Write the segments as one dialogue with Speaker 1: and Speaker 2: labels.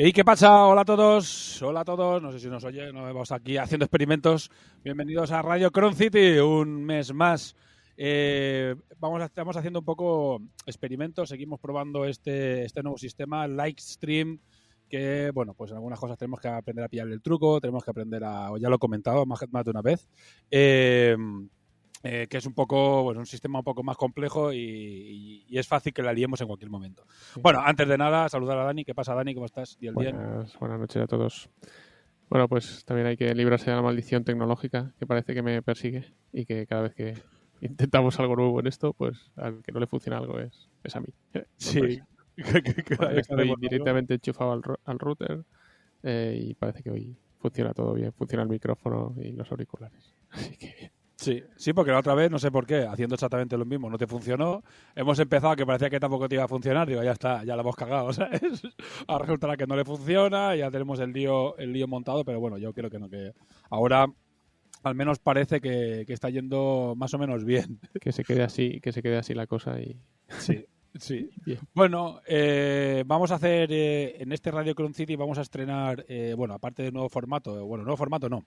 Speaker 1: ¿Y qué pasa? Hola a todos, hola a todos, no sé si nos oye, nos vemos aquí haciendo experimentos. Bienvenidos a Radio Cron City, un mes más. Eh, vamos, estamos haciendo un poco experimentos, seguimos probando este, este nuevo sistema, Livestream, que, bueno, pues en algunas cosas tenemos que aprender a pillar el truco, tenemos que aprender a, ya lo he comentado más, de una vez, eh, eh, que es un poco, bueno, un sistema un poco más complejo y, y- y es fácil que la liemos en cualquier momento. Bueno, antes de nada, saludar a Dani. ¿Qué pasa, Dani? ¿Cómo estás?
Speaker 2: Buenas, buenas noches a todos. Bueno, pues también hay que librarse de la maldición tecnológica que parece que me persigue y que cada vez que intentamos algo nuevo en esto, pues al que no le funciona algo es, es a mí.
Speaker 1: Sí. Que
Speaker 2: Estoy directamente enchufado al, al router eh, y parece que hoy funciona todo bien. Funciona el micrófono y los auriculares. Así que bien.
Speaker 1: Sí, sí, porque la otra vez, no sé por qué, haciendo exactamente lo mismo, no te funcionó. Hemos empezado que parecía que tampoco te iba a funcionar. Digo, ya está, ya la hemos cagado, ¿sabes? Ahora resulta que no le funciona, ya tenemos el lío, el lío montado, pero bueno, yo creo que no, que ahora al menos parece que, que está yendo más o menos bien.
Speaker 2: que se quede así, que se quede así la cosa y
Speaker 1: Sí, sí.
Speaker 2: bien.
Speaker 1: Bueno, eh, vamos a hacer eh, en este Radio Cron City vamos a estrenar, eh, bueno, aparte del nuevo formato, bueno, nuevo formato no.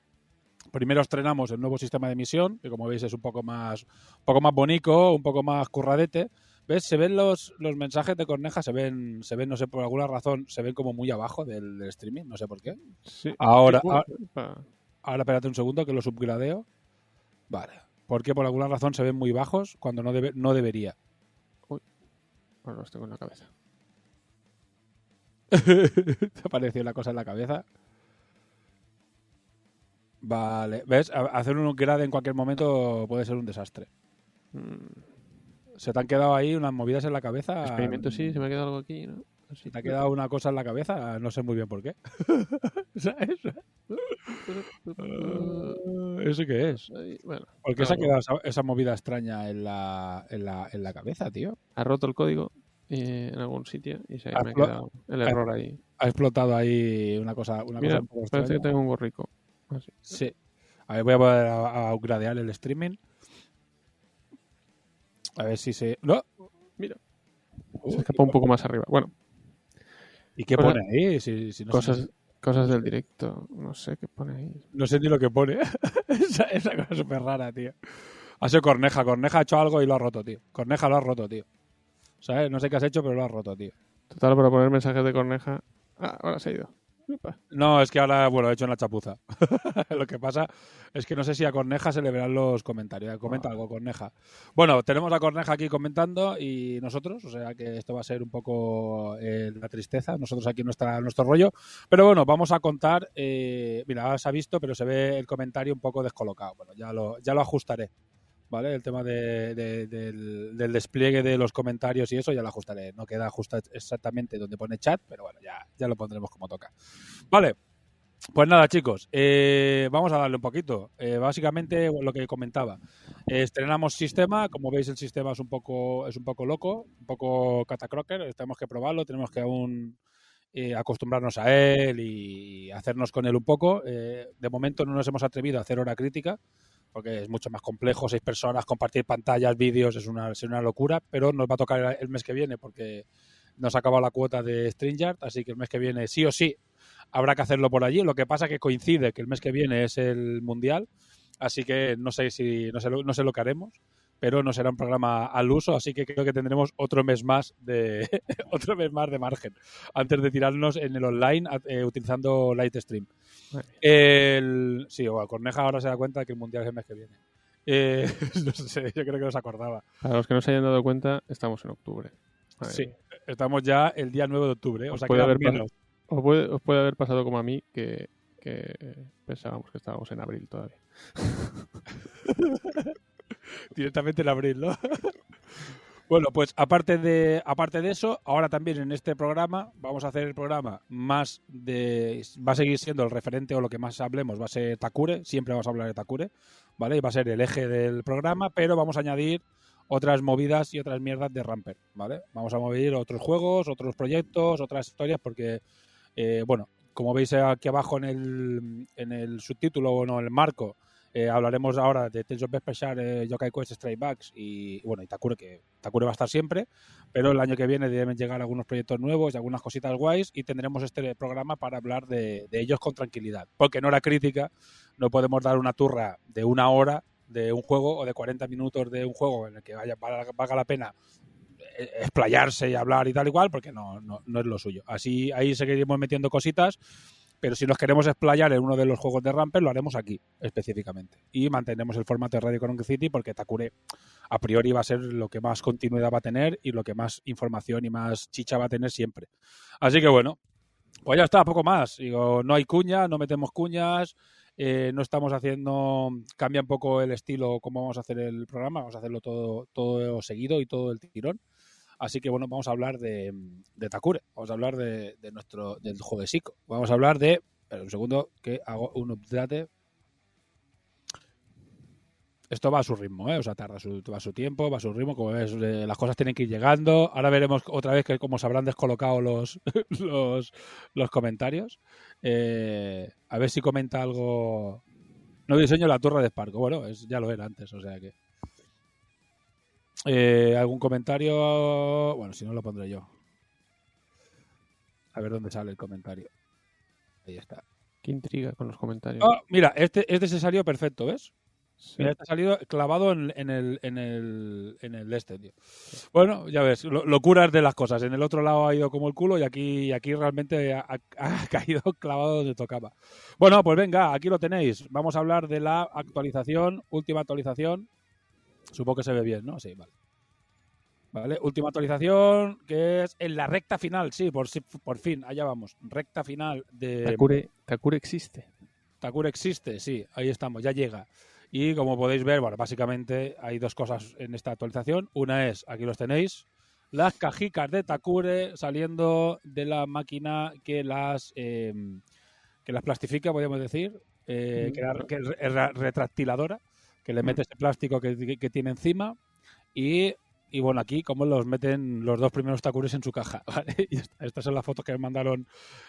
Speaker 1: Primero estrenamos el nuevo sistema de emisión, que como veis es un poco más, un poco más bonito, un poco más curradete. ¿Ves? Se ven los, los mensajes de Corneja, se ven, se ven, no sé, por alguna razón, se ven como muy abajo del, del streaming, no sé por qué.
Speaker 2: Sí.
Speaker 1: Ahora, ahora, ahora espérate un segundo que lo subgradeo. Vale. Porque por alguna razón se ven muy bajos cuando no, debe, no debería.
Speaker 2: Ahora los tengo en la cabeza.
Speaker 1: Te apareció la cosa en la cabeza. Vale, ¿ves? Hacer un grade en cualquier momento puede ser un desastre.
Speaker 2: Mm,
Speaker 1: ¿Se te han quedado ahí unas movidas en la cabeza?
Speaker 2: Experimento sí, se me ha quedado algo aquí, ¿no? Así.
Speaker 1: ¿Te ha quedado una cosa en la cabeza? No sé muy bien por qué. ¿Sabes? ¿Eso qué es?
Speaker 2: Bueno,
Speaker 1: ¿Por qué se ha quedado esa, esa movida extraña en la, en, la, en la cabeza, tío?
Speaker 2: ha roto el código eh, en algún sitio y se
Speaker 1: Ha
Speaker 2: me ha quedado el
Speaker 1: ha-
Speaker 2: error ahí.
Speaker 1: Ha explotado ahí una cosa, una
Speaker 2: Mira,
Speaker 1: cosa un poco
Speaker 2: parece que tengo un gorrico. Así.
Speaker 1: Sí. A ver, voy a poder a, a upgradear el streaming. A ver si se. ¡No!
Speaker 2: Mira,
Speaker 1: Uh,
Speaker 2: se escapó un poco más arriba. Bueno,
Speaker 1: ¿Y qué
Speaker 2: Cosas-
Speaker 1: pone ahí? Si, si no, sé,
Speaker 2: cosas, cosas del directo. No sé qué pone ahí.
Speaker 1: no sé ni lo que pone. esa, esa cosa súper rara, tío. Ha sido Corneja. Corneja ha hecho algo y lo ha roto, tío. Corneja lo ha roto, tío. ¿Sabes? No sé qué has hecho, pero lo has roto, tío.
Speaker 2: Total, para poner mensajes de corneja. Ah, ahora se ha ido.
Speaker 1: No, es que ahora, bueno, he hecho en la chapuza. Lo que pasa es que no sé si a Corneja se le verán los comentarios. Comenta
Speaker 2: Ah.
Speaker 1: algo, Corneja. Bueno, tenemos a Corneja aquí comentando y nosotros, o sea que esto va a ser un poco eh, la tristeza, nosotros aquí nuestra, nuestro rollo. Pero bueno, vamos a contar, eh, mira, se ha visto, pero se ve el comentario un poco descolocado. Bueno, ya lo, ya lo ajustaré. ¿Vale? El tema de- de- del, despliegue de los comentarios y eso ya lo ajustaré. No queda justo exactamente donde pone chat, pero bueno, ya, lo pondremos como toca. Vale. Pues nada, chicos, eh, vamos a darle un poquito. Eh, básicamente lo que comentaba. Eh, estrenamos sistema, como veis el sistema es un poco, es un poco loco, un poco catacroker, tenemos que probarlo, tenemos que aún acostumbrarnos a él y hacernos con él un poco. De momento no nos hemos atrevido a hacer hora crítica, porque es mucho más complejo, seis personas, compartir pantallas, vídeos, es una, es una locura, pero nos va a tocar el mes que viene porque nos ha acabado la cuota de StreamYard, así que el mes que viene sí o sí habrá que hacerlo por allí. Lo que pasa que coincide que el mes que viene es el Mundial, así que no sé si no sé, no sé lo que haremos, pero no será un programa al uso, así que creo que tendremos otro mes más de otro mes más de margen antes de tirarnos en el online a- eh, utilizando Lightstream. El, sí, o Corneja ahora se da cuenta que el Mundial es el mes que viene. Eh, no sé, yo creo que no se acordaba.
Speaker 2: Para los que no se hayan dado cuenta, estamos en octubre.
Speaker 1: Sí, estamos ya el día 9 de octubre, o
Speaker 2: Os
Speaker 1: sea,
Speaker 2: puede
Speaker 1: queda
Speaker 2: haber
Speaker 1: menos.
Speaker 2: Os puede, os puede haber pasado como a mí, que, que pensábamos que estábamos en abril todavía.
Speaker 1: directamente en abril, ¿no? bueno, pues aparte de, aparte de eso, ahora también en este programa vamos a hacer el programa más de... Va a seguir siendo el referente o lo que más hablemos, va a ser Takure, siempre vamos a hablar de Takure, ¿vale? Y va a ser el eje del programa, pero vamos a añadir otras movidas y otras mierdas de Ramper, ¿vale? Vamos a mover otros juegos, otros proyectos, otras historias, porque, eh, bueno, como veis aquí abajo en el, en el subtítulo o no, en el marco, eh, hablaremos ahora de Tales of Vesper eh, Yokai Quest Stray Bugs y bueno, y Takure, que Takure va a estar siempre, pero el año que viene deben llegar algunos proyectos nuevos y algunas cositas guays y tendremos este programa para hablar de, de ellos con tranquilidad. Porque no era crítica, no podemos dar una turra de una hora de un juego o de 40 minutos de un juego en el que vaya, valga, valga la pena eh, explayarse y hablar y tal igual, porque no, no, no es lo suyo. Así ahí seguiremos metiendo cositas pero si nos queremos explayar en uno de los juegos de Ramper, lo haremos aquí, específicamente. Y mantenemos el formato de Radio Chronicle City porque Takure, a priori, va a ser lo que más continuidad va a tener y lo que más información y más chicha va a tener siempre. Así que bueno, pues ya está, poco más. Digo, no hay cuña, no metemos cuñas, eh, no estamos haciendo, cambia un poco el estilo, cómo vamos a hacer el programa, vamos a hacerlo todo, todo seguido y todo el tirón. Así que bueno, vamos a hablar de, Takure, vamos a hablar de, de nuestro del juego de Sico. Vamos a hablar de. Espera un segundo, que hago un update. Esto va a su ritmo, ¿eh? O sea, tarda su, va a su tiempo, va a su ritmo. Como ves, eh, las cosas tienen que ir llegando. Ahora veremos otra vez que cómo se habrán descolocado los, los, los comentarios. Eh, a ver si comenta algo. No diseño la torre de Sparco. Bueno, es, ya lo era antes, o sea que. Eh, ¿Algún comentario? Bueno, si no lo pondré yo. A ver dónde sale el comentario. Ahí está.
Speaker 2: Qué intriga con los comentarios.
Speaker 1: Oh, mira, este, este se salió perfecto, ¿ves?
Speaker 2: Sí.
Speaker 1: Mira, este ha salido clavado en, en el, en el, en el este, tío. Bueno, ya ves, lo- locuras de las cosas. En el otro lado ha ido como el culo y aquí, y aquí realmente ha, ha caído clavado donde tocaba. Bueno, pues venga, aquí lo tenéis. Vamos a hablar de la actualización, última actualización. Supongo que se ve bien, ¿no? Sí, vale. Vale, última actualización que es en la recta final, sí, por, por fin, allá vamos. Recta final de...
Speaker 2: Takure, Takure existe.
Speaker 1: Takure existe, sí, ahí estamos, ya llega. Y como podéis ver, bueno, básicamente hay dos cosas en esta actualización. Una es, aquí los tenéis, las cajicas de Takure saliendo de la máquina que las eh, que las plastifica, podríamos decir, eh, que, era- que retractiladora, que le mete ese plástico que, que- que tiene encima y, y bueno, aquí como los meten los dos primeros Takures en su caja. ¿vale? Y esta- estas son las fotos que me mandaron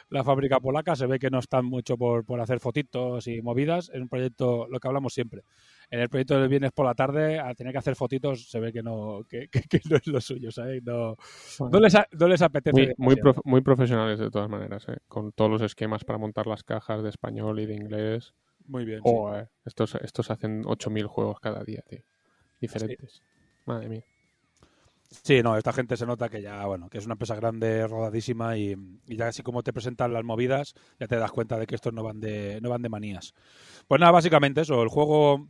Speaker 1: la fábrica polaca. Se ve que no están mucho por, por hacer fotitos y movidas. Es un proyecto, lo que hablamos siempre. En el proyecto del viernes por la tarde, al tener que hacer fotitos, se ve que no, que, que- no es lo suyo, ¿sabes? No, no, les, a- no les apetece.
Speaker 2: Muy, muy, prof- muy profesionales de todas maneras, ¿eh? con todos los esquemas para montar las cajas de español y de inglés.
Speaker 1: Muy bien. sí.
Speaker 2: Estos, estos hacen 8.000 juegos cada día, tío. Diferentes. Madre mía.
Speaker 1: Sí, no, esta gente se nota que ya, bueno, que es una empresa grande, rodadísima y, y ya así como te presentan las movidas, ya te das cuenta de que estos no van de, no van de manías. Pues nada, básicamente eso, el juego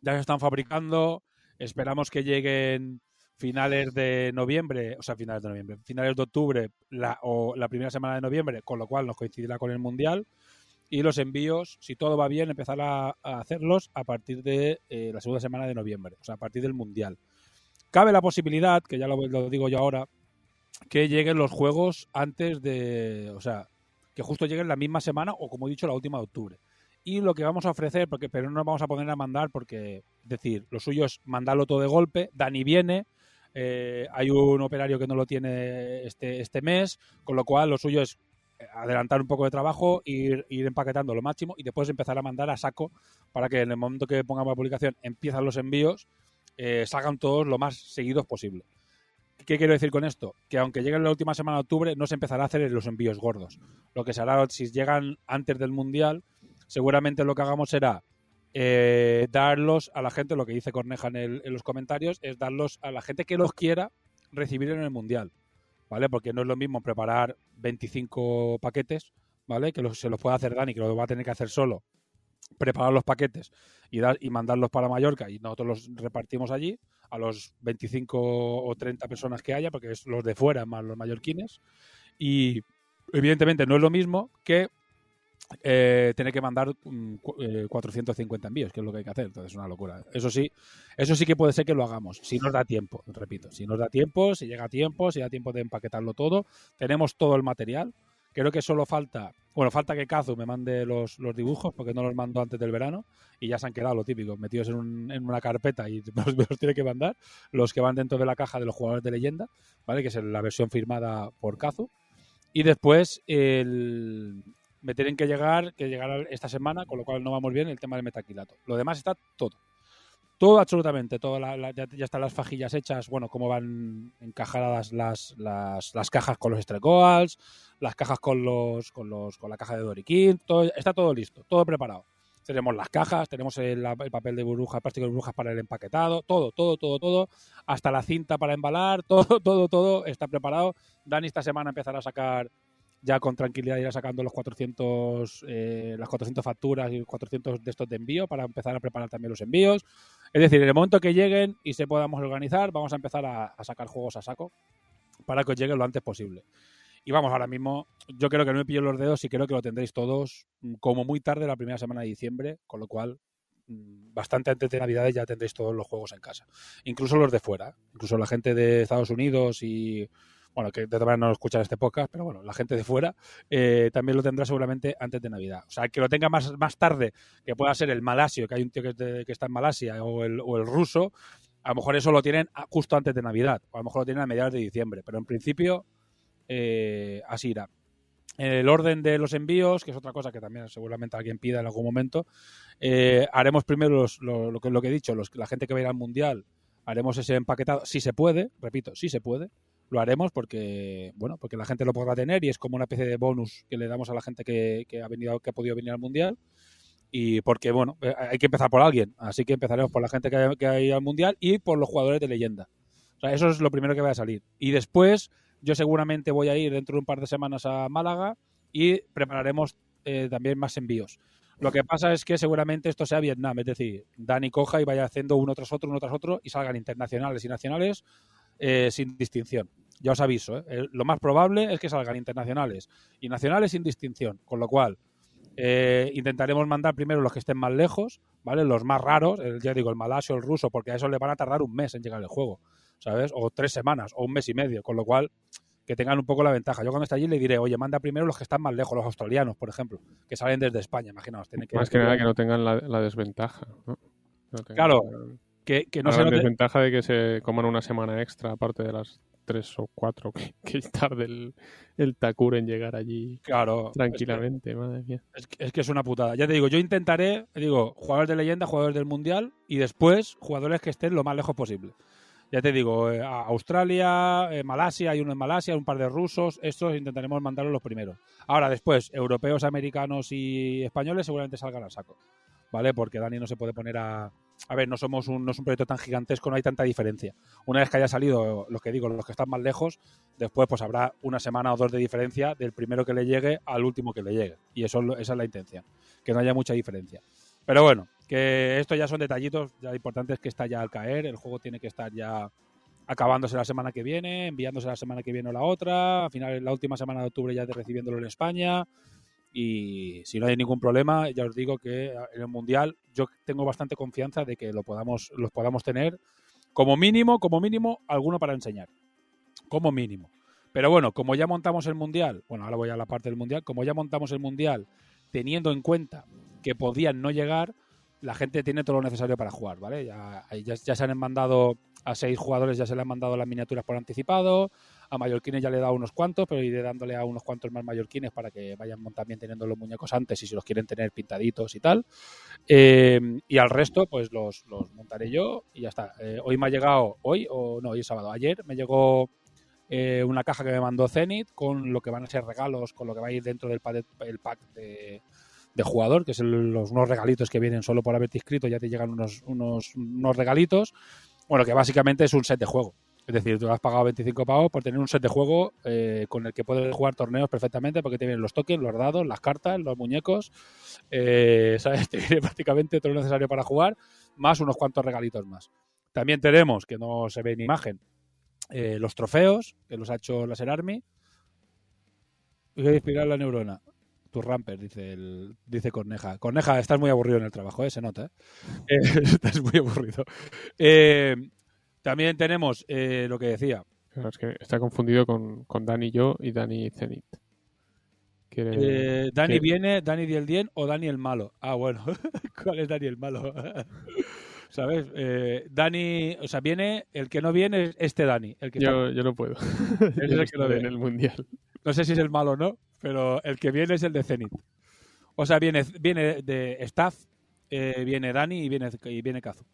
Speaker 1: ya se están fabricando, esperamos que lleguen finales de noviembre, o sea, finales de noviembre, finales de octubre la, o la primera semana de noviembre, con lo cual nos coincidirá con el Mundial. Y los envíos, si todo va bien, empezar a, hacerlos a partir de eh, la segunda semana de noviembre, o sea, a partir del Mundial. Cabe la posibilidad, que ya lo, digo yo ahora, que lleguen los juegos antes de. O sea, que justo lleguen la misma semana o, como he dicho, la última de octubre. Y lo que vamos a ofrecer, porque, pero no nos vamos a poner a mandar porque, decir, lo suyo es mandarlo todo de golpe, Dani viene, eh, hay un operario que no lo tiene este, este mes, con lo cual lo suyo es adelantar un poco de trabajo, ir, ir empaquetando lo máximo y después empezar a mandar a saco para que en el momento que pongamos la publicación empiezan los envíos, eh, salgan todos lo más seguidos posible. ¿Qué quiero decir con esto? Que aunque llegue la última semana de octubre, no se empezará a hacer los envíos gordos. Lo que se hará, si llegan antes del Mundial, seguramente lo que hagamos será eh, darlos a la gente, lo que dice Corneja en los comentarios, es darlos a la gente que los quiera recibir en el Mundial. ¿Vale? Porque no es lo mismo preparar 25 paquetes, ¿vale? Que se los puede hacer Dani, que lo va a tener que hacer solo. Preparar los paquetes y, dar, y mandarlos para Mallorca y nosotros los repartimos allí a los 25 o 30 personas que haya, porque es los de fuera más los mallorquines. Y evidentemente no es lo mismo que eh, tener que mandar mm, cu- eh, 450 envíos, que es lo que hay que hacer. Entonces es una locura. Eso sí, eso sí que puede ser que lo hagamos, si nos da tiempo, repito, si nos da tiempo, si llega a tiempo, si da tiempo de empaquetarlo todo. Tenemos todo el material. Creo que solo falta, bueno, falta que Kazu me mande los, los dibujos, porque no los mando antes del verano, y ya se han quedado lo típico, metidos en, un- en una carpeta y los tiene que mandar, los que van dentro de la caja de los jugadores de leyenda, ¿vale? Que es la versión firmada por Kazu. Y después el, me tienen que llegar, que llegar esta semana, con lo cual no vamos bien el tema del metaquilato. Lo demás está todo. Todo, absolutamente. Todo ya están las fajillas hechas, bueno, cómo van encajadas las, las, las cajas con los estrecoals, las cajas con los, con los con la caja de Doriquín, todo, está todo listo, todo preparado. Tenemos las cajas, tenemos el, el papel de burbujas, plástico de burbujas para el empaquetado, todo, todo, todo, todo, hasta la cinta para embalar, todo, todo, todo está preparado. Dani esta semana empezará a sacar ya con tranquilidad irá sacando los 400 eh, las 400 facturas y 400 de estos de envío para empezar a preparar también los envíos. Es decir, en el momento que lleguen y se podamos organizar, vamos a empezar a, a sacar juegos a saco para que os lleguen lo antes posible. Y vamos, ahora mismo, yo creo que no me pillo los dedos y creo que lo tendréis todos mm, como muy tarde la primera semana de diciembre, con lo cual mm, bastante antes de Navidades ya tendréis todos los juegos en casa. Incluso los de fuera, incluso la gente de Estados Unidos y, bueno, que de todas no escuchan este podcast, pero bueno, la gente de fuera eh, también lo tendrá seguramente antes de Navidad. O sea, que lo tenga más, más tarde, que pueda ser el malasio, que hay un tío que, está en Malasia, o el, o el ruso, a lo mejor eso lo tienen justo antes de Navidad, o a lo mejor lo tienen a mediados de diciembre, pero en principio eh, así irá. El orden de los envíos, que es otra cosa que también seguramente alguien pida en algún momento, eh, haremos primero los- lo, lo que, lo he dicho, la gente que va a ir al Mundial, haremos ese empaquetado, si se puede, repito, si se puede, lo haremos porque, bueno, porque la gente lo podrá tener y es como una especie de bonus que le damos a la gente que, ha venido, que ha podido venir al Mundial y porque, bueno, eh, hay que empezar por alguien, así que empezaremos por la gente que, que ha ido al Mundial y por los jugadores de leyenda. Eso es lo primero que va a salir. Y después, yo seguramente voy a ir dentro de un par de semanas a Málaga y prepararemos eh, también más envíos. Lo que pasa es que seguramente esto sea Vietnam, es decir, Dani coja y vaya haciendo uno tras otro, uno tras otro y salgan internacionales y nacionales eh, sin distinción. Ya os aviso, ¿eh? Lo más probable es que salgan internacionales y nacionales sin distinción, con lo cual eh, intentaremos mandar primero los que estén más lejos, ¿vale? Los más raros, el, ya digo, el malasio, el ruso, porque a eso le van a tardar un mes en llegar el juego, ¿sabes? O tres semanas, o un mes y medio, con lo cual que tengan un poco la ventaja. Yo cuando esté allí le diré, oye, manda primero los que están más lejos, los australianos, por ejemplo, que salen desde España, imaginaos. Tienen que
Speaker 2: Más que nada que no tengan la, la desventaja. ¿no? No tengan
Speaker 1: Claro,
Speaker 2: la-
Speaker 1: que, que no
Speaker 2: la
Speaker 1: se
Speaker 2: gran
Speaker 1: note-
Speaker 2: desventaja de que se coman una semana extra, aparte de las tres o cuatro que, que tarde el, el Takur en llegar allí
Speaker 1: Claro,
Speaker 2: tranquilamente, madre mía.
Speaker 1: Es que, es que es una putada. Ya te digo, yo intentaré, digo, jugadores de leyenda, jugadores del mundial y después jugadores que estén lo más lejos posible. Ya te digo, eh, a Australia, eh, Malasia, hay uno en Malasia, un par de rusos, estos intentaremos mandarlos los primeros. Ahora, después, europeos, americanos y españoles seguramente salgan al saco, ¿vale? Porque Dani no se puede poner a... A ver, no somos un, no es un proyecto tan gigantesco, no hay tanta diferencia. Una vez que haya salido, los que digo, los que están más lejos, después pues habrá una semana o dos de diferencia del primero que le llegue al último que le llegue. Y eso, es lo- esa es la intención, que no haya mucha diferencia. Pero bueno, que esto ya son detallitos, ya lo importante es que está ya al caer, el juego tiene que estar ya acabándose la semana que viene, enviándose la semana que viene o la otra, al final la última semana de octubre ya de recibiéndolo en España y si no hay ningún problema, ya os digo que en el Mundial yo tengo bastante confianza de que lo podamos, los podamos tener como mínimo, como mínimo, alguno para enseñar. Como mínimo. Pero bueno, como ya montamos el mundial, bueno, ahora voy a la parte del mundial, como ya montamos el mundial teniendo en cuenta que podían no llegar, la gente tiene todo lo necesario para jugar, ¿vale? Ya, ya, ya se han mandado a seis jugadores, ya se le han mandado las miniaturas por anticipado, a mallorquines ya le he dado unos cuantos, pero iré dándole a unos cuantos más mallorquines para que vayan también teniendo los muñecos antes y si los quieren tener pintaditos y tal. Eh, y al resto, pues los, los, montaré yo y ya está. Eh, hoy me ha llegado, hoy o no, hoy es sábado, ayer me llegó eh, una caja que me mandó Zenith con lo que van a ser regalos, con lo que va a ir dentro del pack, el pack de, jugador, que son los unos regalitos que vienen solo por haberte inscrito, ya te llegan unos, unos, unos regalitos. Bueno, que básicamente es un set de juego. Es decir, tú has pagado 25 pavos por tener un set de juego eh, con el que puedes jugar torneos perfectamente porque te vienen los tokens, los dados, las cartas, los muñecos. Eh, ¿Sabes? Te viene prácticamente todo lo necesario para jugar, más unos cuantos regalitos más. También tenemos, que no se ve en imagen, eh, los trofeos que los ha hecho Laser Army. Voy a inspirar la neurona. Tu ramper, dice el, dice Corneja. Corneja, estás muy aburrido en el trabajo, ¿eh? se nota. estás muy aburrido. También tenemos eh, lo que decía.
Speaker 2: Claro, es que está confundido con, con Dani yo y Dani Zenit.
Speaker 1: Quiere, eh, Dani viene, Dani el Dien o Dani el malo. Ah, bueno. ¿Cuál es Dani el malo? ¿Sabes? Eh, Dani, o sea, viene, el que no viene es este Dani. El que
Speaker 2: yo, yo no puedo.
Speaker 1: es el que no viene
Speaker 2: en el mundial.
Speaker 1: No sé si es el malo o no, pero el que viene es el de Zenit. O sea, viene, viene de staff, eh, viene Dani y viene, y viene Kazu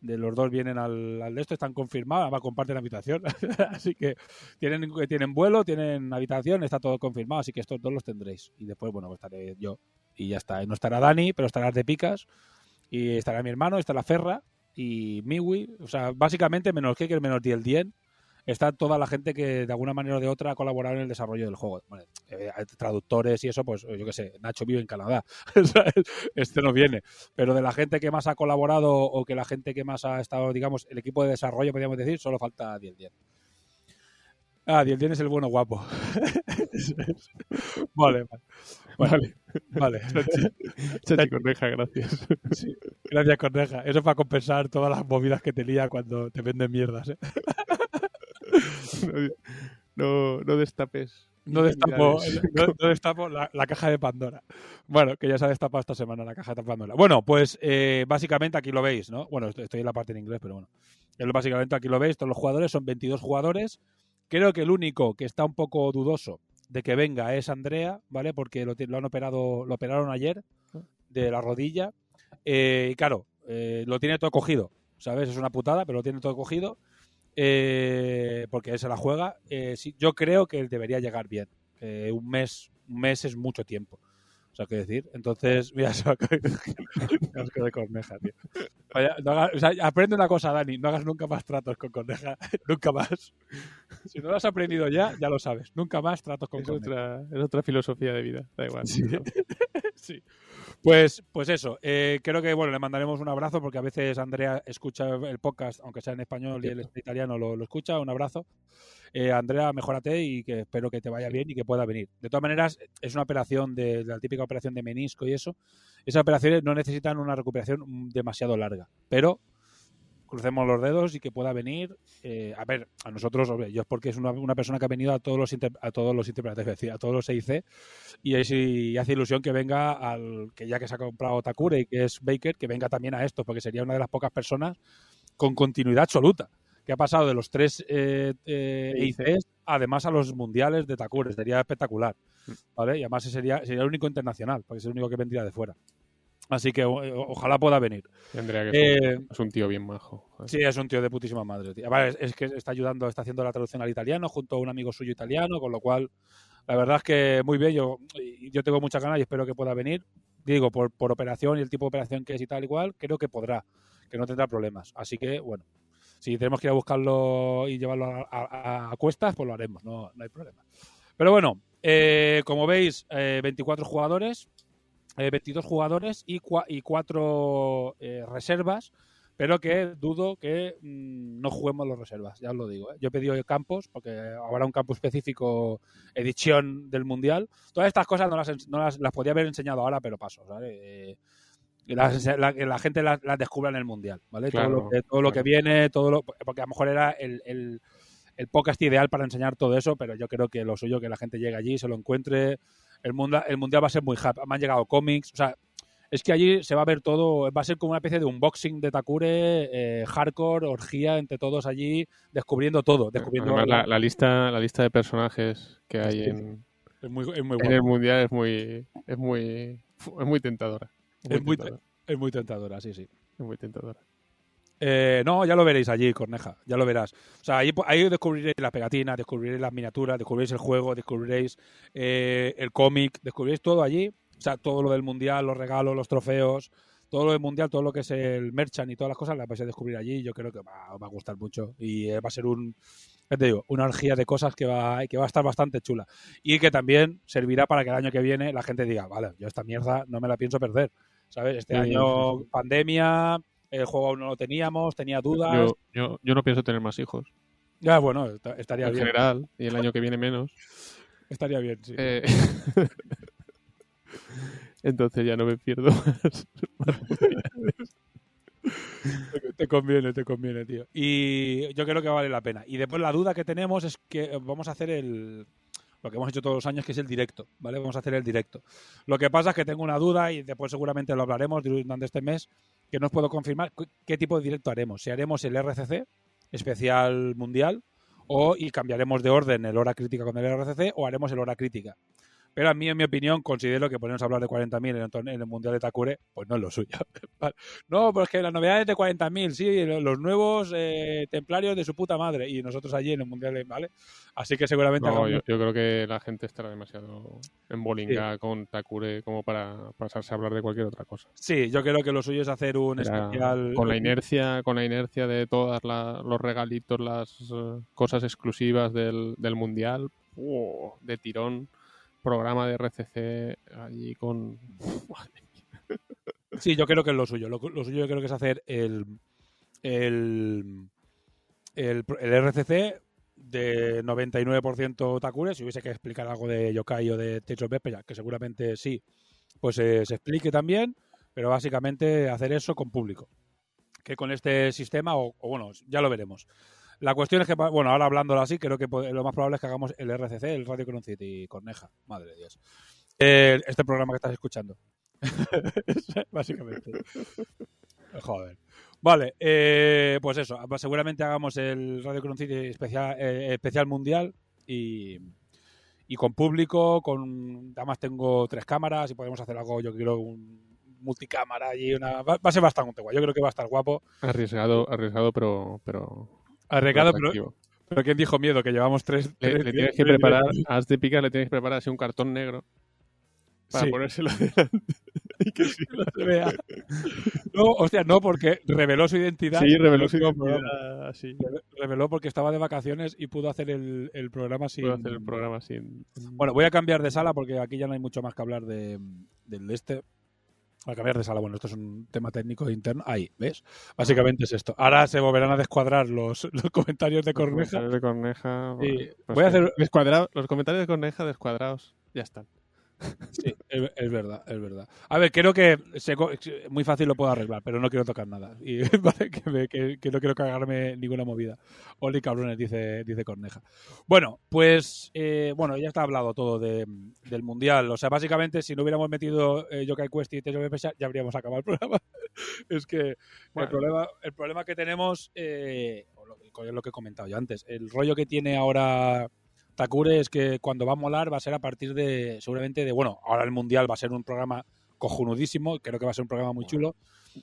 Speaker 1: de los dos vienen al, al de esto, están confirmados, va comparten habitación, así que tienen, tienen vuelo, tienen habitación, está todo confirmado, así que estos dos los tendréis. Y después, bueno, pues estaré yo y ya está. No estará Dani, pero estará de picas y estará mi hermano, estará Ferra y Miwi, o sea, básicamente menos que menos el Dien, está toda la gente que de alguna manera o de otra ha colaborado en el desarrollo del juego. Bueno, eh, traductores y eso, pues yo qué sé, Nacho vive en Canadá, este no viene, pero de la gente que más ha colaborado o que la gente que más ha estado, digamos, el equipo de desarrollo, podríamos decir, solo falta Diel Dien. Ah, Diel Dien es el bueno guapo. vale, vale. Vale.
Speaker 2: Chachi Corneja, gracias.
Speaker 1: Sí, gracias, Corneja. Eso para compensar todas las movidas que te lía cuando te venden mierdas. ¿eh?
Speaker 2: no, no destapes.
Speaker 1: No destapo, no, no destapo la, la, caja de Pandora. Bueno, que ya se ha destapado esta semana la caja de Pandora. Bueno, pues eh, básicamente aquí lo veis, ¿no? Bueno, estoy en la parte en inglés, pero bueno. Básicamente aquí lo veis, todos los jugadores son 22 jugadores. Creo que el único que está un poco dudoso de que venga es Andrea, ¿vale? Porque lo, lo han operado, lo operaron ayer de la rodilla. Eh, y claro, eh, lo tiene todo cogido, ¿sabes? Es una putada, pero lo tiene todo cogido eh, porque se la juega. Eh, sí, yo creo que debería llegar bien. Eh, un mes, un es mucho tiempo. O sea, qué decir. Entonces, mira, se de corneja, tío. Vaya, no hagas, o sea, aprende una cosa, Dani, no hagas nunca más tratos con corneja, nunca más. Si no lo has aprendido ya, ya lo sabes. Nunca más tratos con
Speaker 2: es
Speaker 1: corneja.
Speaker 2: Otra, es otra filosofía de vida, da igual.
Speaker 1: Sí. sí. Pues, pues eso, eh, creo que bueno, le mandaremos un abrazo porque a veces Andrea escucha el podcast, aunque sea en español y es italiano, lo, lo escucha. Un abrazo. Eh, Andrea, mejórate y que espero que te vaya bien y que pueda venir. De todas maneras, es una operación de la típica operación de menisco y eso. Esas operaciones no necesitan una recuperación demasiado larga, pero crucemos los dedos y que pueda venir. Eh, a ver, a nosotros, yo es porque es una, una, persona que ha venido a todos los inter, a todos los decir, a todos los EIC y, es, y, hace ilusión que venga al que ya que se ha comprado Takure y que es Baker, que venga también a esto, porque sería una de las pocas personas con continuidad absoluta que ha pasado de los tres eh, eh, EICs además a los mundiales de Takure. Sería espectacular. ¿vale? Y además sería, sería el único internacional, porque es el único que vendría de fuera. Así que o, ojalá pueda venir.
Speaker 2: Tendría que eh, es un tío bien majo.
Speaker 1: Sí, es un tío de putísima madre. Tío. Vale, es, es, que está ayudando, está haciendo la traducción al italiano junto a un amigo suyo italiano, con lo cual, la verdad es que muy bien. Yo, yo tengo muchas ganas y espero que pueda venir. Digo, por, por operación y el tipo de operación que es y tal igual, creo que podrá, que no tendrá problemas. Así que, bueno, si tenemos que ir a buscarlo y llevarlo a, a, a cuestas, pues lo haremos, no, no hay problema. Pero bueno, eh, como veis, eh, 24 jugadores, eh, 22 jugadores y, cua y 4 eh, reservas, pero que dudo que mmm, no juguemos los reservas, ya os lo digo. ¿eh? Yo he pedido campos, porque habrá un campo específico, edición del Mundial. Todas estas cosas no las, no las, las podía haber enseñado ahora, pero paso, ¿sabes? La, la, la, gente las la descubra en el mundial, ¿vale? Claro, todo, lo que, todo claro. lo que viene, todo lo, porque a lo mejor era el, el, el podcast ideal para enseñar todo eso, pero yo creo que lo suyo que la gente llegue allí, se lo encuentre. El, mundo, el mundial va a ser muy happy. Me han llegado cómics, o sea, es que allí se va a ver todo, va a ser como una especie de unboxing de Takure, eh, hardcore, orgía entre todos allí, descubriendo todo. Descubriendo
Speaker 2: Además, la, la lista, la lista de personajes que hay en,
Speaker 1: es muy, es muy
Speaker 2: en el mundial es muy, es muy, es muy tentadora.
Speaker 1: Es muy,
Speaker 2: tentadora,
Speaker 1: es muy tentadora, sí, sí.
Speaker 2: es muy tentadora.
Speaker 1: Eh, no, ya lo veréis allí, Corneja, ya lo verás. O sea, ahí, ahí descubriréis las pegatinas, descubriréis las miniaturas, descubriréis el juego, descubriréis eh, el cómic, descubriréis todo allí. O sea, todo lo del mundial, los regalos, los trofeos, todo lo del mundial, todo lo que es el merchant y todas las cosas, las vais a descubrir allí. Yo creo que va, va a gustar mucho y eh, va a ser un, ya te digo, una orgía de cosas que va, que va a estar bastante chula. Y que también servirá para que el año que viene la gente diga, vale, yo esta mierda no me la pienso perder. ¿Sabes? Este
Speaker 2: Sí,
Speaker 1: año
Speaker 2: sí,
Speaker 1: pandemia, el juego aún no lo teníamos, tenía dudas.
Speaker 2: Yo, yo, yo no pienso tener más hijos.
Speaker 1: Ya, bueno, esta- estaría
Speaker 2: En
Speaker 1: bien.
Speaker 2: general, y el año que viene menos.
Speaker 1: Estaría bien, sí.
Speaker 2: Eh, Entonces ya no me pierdo más.
Speaker 1: Te conviene, te conviene, tío. Y yo creo que vale la pena. Y después la duda que tenemos es que vamos a hacer el lo que hemos hecho todos los años, que es el directo, ¿vale? Vamos a hacer el directo. Lo que pasa es que tengo una duda y después seguramente lo hablaremos durante este mes, que no os puedo confirmar qué tipo de directo haremos. Si haremos el RCC, especial mundial, o y cambiaremos de orden el hora crítica con el RCC, o haremos el hora crítica. Pero a mí, en mi opinión, considero que ponernos a hablar de 40.000 en, en el Mundial de Takure, pues no es lo suyo. No, pero es que las novedades de 40.000, sí, lo- los nuevos eh, templarios de su puta madre. Y nosotros allí en el Mundial, de- ¿vale? Así que seguramente
Speaker 2: No, yo, yo creo que la gente estará demasiado embolinga con Takure como para pasarse a hablar de cualquier otra cosa.
Speaker 1: Sí, yo creo que lo suyo es hacer un
Speaker 2: Era-
Speaker 1: especial.
Speaker 2: con la inercia, con la inercia de todas la- los regalitos, las eh, cosas exclusivas del, del mundial, de tirón, programa de RCC allí con
Speaker 1: Sí, yo creo que es lo suyo. Lo, lo suyo yo creo que es hacer el. El. El, el RCC de 99% Takure. Si hubiese que explicar algo de Yokai o de of Vesperia, que seguramente sí, pues eh, se explique también. Pero básicamente hacer eso con público. Que con este sistema, o, o bueno, ya lo veremos. La cuestión es que, bueno, ahora hablándolo así, creo que lo más probable es que hagamos el RCC, el Radio Crown City Corneja. Madre de Dios. Eh, este programa que estás escuchando. Básicamente. Joder. Vale, eh, pues eso. Seguramente hagamos el Radio Crown City especial, eh, especial mundial y, y con público. con Además, tengo tres cámaras y podemos hacer algo, yo creo, un multicámara y una. Va, va a ser bastante guay. Yo creo que va a estar guapo.
Speaker 2: arriesgado, arriesgado, pero, pero,
Speaker 1: Arriesgado, pero, ¿quién dijo miedo? Que llevamos tres.
Speaker 2: Le,
Speaker 1: tres-
Speaker 2: le tienes que
Speaker 1: tres-
Speaker 2: preparar, a As de Picas le tienes que preparar así un cartón negro para
Speaker 1: Sí.
Speaker 2: ponérselo delante. y que sí.
Speaker 1: no se vea. No, hostia, no, porque reveló su identidad.
Speaker 2: Sí, reveló su identidad así.
Speaker 1: Reveló porque estaba de vacaciones y pudo hacer el, el programa sin.
Speaker 2: Puedo hacer el programa sin...
Speaker 1: Bueno, voy a cambiar de sala porque aquí ya no hay mucho más que hablar de, del este. Voy a cambiar de sala. Bueno, esto es un tema técnico interno. Ahí, ¿ves? Básicamente es esto. Ahora se volverán a descuadrar los, los comentarios de
Speaker 2: Los
Speaker 1: Corneja.
Speaker 2: comentarios de Corneja.
Speaker 1: Sí,
Speaker 2: pues
Speaker 1: voy a hacer-
Speaker 2: descuadrado- los comentarios de Corneja descuadrados. Ya están.
Speaker 1: Sí, es, es verdad, es verdad. A ver, creo que se muy fácil lo puedo arreglar, pero no quiero tocar nada. Y vale, que, me- que- que no quiero cagarme ninguna movida. Oli cabrones, dice, dice Corneja. Bueno, pues eh, bueno, ya está hablado todo de- del mundial. O sea, básicamente, si no hubiéramos metido eh, Yokai Quest y of Vesperia, ya habríamos acabado el programa. es que el,
Speaker 2: Bueno.
Speaker 1: problema, el problema que tenemos, eh, lo, lo que he comentado yo antes, el rollo que tiene ahora Takure es que cuando va a molar va a ser a partir de, seguramente de, bueno, ahora el Mundial va a ser un programa cojonudísimo, creo que va a ser un programa muy chulo.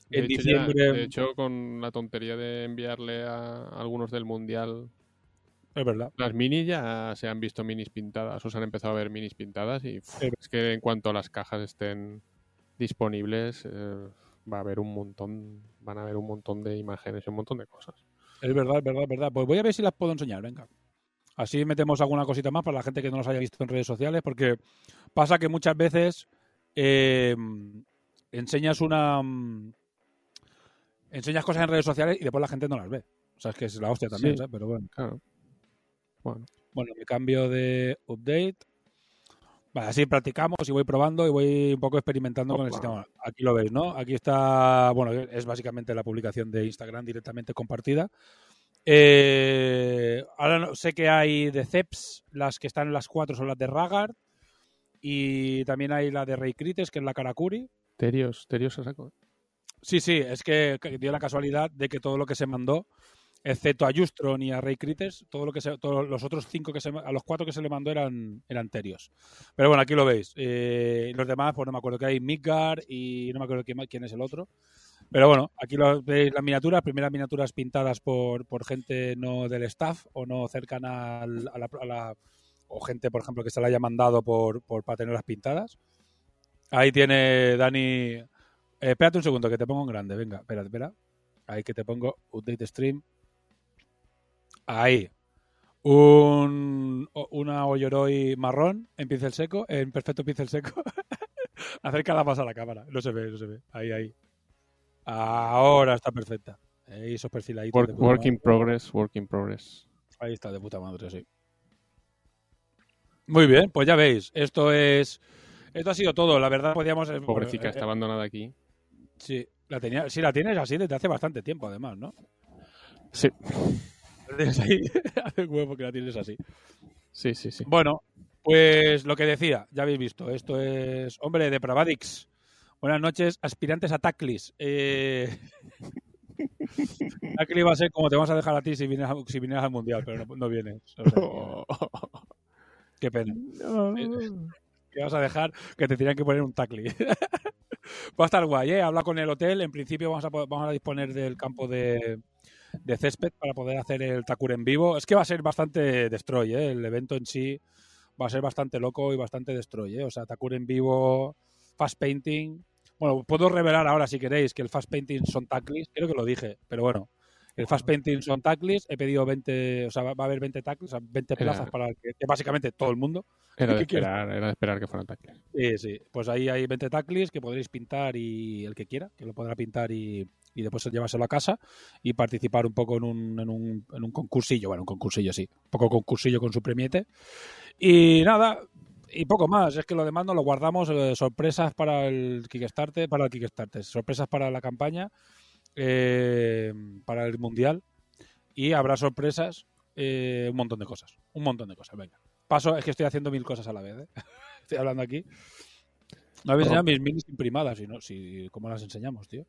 Speaker 2: De
Speaker 1: En
Speaker 2: hecho, ya-
Speaker 1: diciembre-
Speaker 2: de hecho, con la tontería de enviarle a algunos del Mundial
Speaker 1: Es verdad.
Speaker 2: las minis, ya se han visto minis pintadas o se han empezado a ver minis pintadas. Y es que en cuanto las cajas estén disponibles, eh, va a haber un montón, van a haber un montón de imágenes y un montón de cosas.
Speaker 1: Es verdad, es verdad, es verdad. Pues voy a ver si las puedo enseñar, venga. Así metemos alguna cosita más para la gente que no los haya visto en redes sociales, porque pasa que muchas veces eh, enseñas una... enseñas cosas en redes sociales y después la gente no las ve. O sea, es que es la hostia también,
Speaker 2: Sí.
Speaker 1: ¿sabes? Pero bueno.
Speaker 2: Claro. Bueno,
Speaker 1: Bueno, mi cambio de update. Vale, así practicamos y voy probando y voy un poco experimentando con el sistema. Aquí lo veis, ¿no? Aquí está, bueno, es básicamente la publicación de Instagram directamente compartida. Eh, ahora no- sé que hay de Ceps, las que están en las cuatro son las de Ragard. Y también hay la de Rey Crites, que es la Karakuri.
Speaker 2: Terios, Terios a saco.
Speaker 1: Sí, sí, es que dio la casualidad de que todo lo que se mandó, excepto a Justron y a Rey Crites, todo lo que se, todos los otros cinco que se, a los cuatro que se le mandó eran, eran Terios. Pero bueno, aquí lo veis. Eh, los demás, pues no me acuerdo que hay Midgar y no me acuerdo quién, quién es el otro. Pero bueno, aquí lo veis las miniaturas, primeras miniaturas pintadas por, por gente no del staff o no cercana a, la, la- o gente, por ejemplo, que se la haya mandado por, por para tenerlas pintadas. Ahí tiene Dani. Eh, espérate un segundo, que te pongo en grande. Venga, espera, espera. Ahí que te pongo update stream. Ahí. Un, una Oyoroi marrón en pincel seco, en perfecto pincel seco. Acércala más a la cámara. No se ve, no se ve. Ahí, ahí. Ahora está perfecta. Ahí esos perfiladitos.
Speaker 2: Work, in progress, work in progress.
Speaker 1: Ahí está, de puta madre, sí. Muy bien, pues ya veis. Esto es. Esto ha sido todo. La verdad, podíamos. eh,
Speaker 2: Pobrecita,
Speaker 1: eh,
Speaker 2: está abandonada aquí.
Speaker 1: Sí, la tenía, sí, la tienes así desde hace bastante tiempo, además, ¿no?
Speaker 2: Sí,
Speaker 1: tienes ahí, hace huevo que la tienes así.
Speaker 2: sí, sí, sí.
Speaker 1: Bueno, pues lo que decía, ya habéis visto, esto es Hombre de Pravadix. Buenas noches, aspirantes a Taclis. Eh... Taclis va a ser como te vamos a dejar a ti si vienes, si al Mundial, pero no, no vienes. O sea que- qué pena. que vas a dejar que te tenían que poner un tacli. Va a estar guay, ¿eh? Habla con el hotel. En principio vamos a, po- vamos a disponer del campo de, de césped para poder hacer el Takur en vivo. Es que va a ser bastante destroy, ¿eh? El evento en sí va a ser bastante loco y bastante destroy, ¿eh? O sea, Takur en vivo, fast painting. Bueno, puedo revelar ahora si queréis que el fast painting son taclis. Creo que lo dije, pero bueno. El fast painting son taclis. He pedido 20, o sea, va a haber 20 taclis, o sea, 20
Speaker 2: Era-
Speaker 1: plazas para que, que básicamente todo el mundo.
Speaker 2: Era de esperar, era de esperar que fueran tacles.
Speaker 1: Sí, sí. Pues ahí hay 20 taclis que podréis pintar y el que quiera, que lo podrá pintar y, y después llevárselo a casa y participar un poco en un, en un, en un concursillo. Bueno, un concursillo sí. Un poco concursillo con su premiete. Y nada, y poco más. Es que lo demás nos lo guardamos. eh, sorpresas para el Kickstarter, para el Kickstarter. Sorpresas para la campaña, eh, para el Mundial. Y habrá sorpresas, eh, un montón de cosas. Un montón de cosas. Venga. Paso, es que estoy haciendo mil cosas a la vez. ¿eh? Estoy hablando aquí. No habéis enseñado mis minis imprimadas, si no, si, ¿cómo las enseñamos, tío?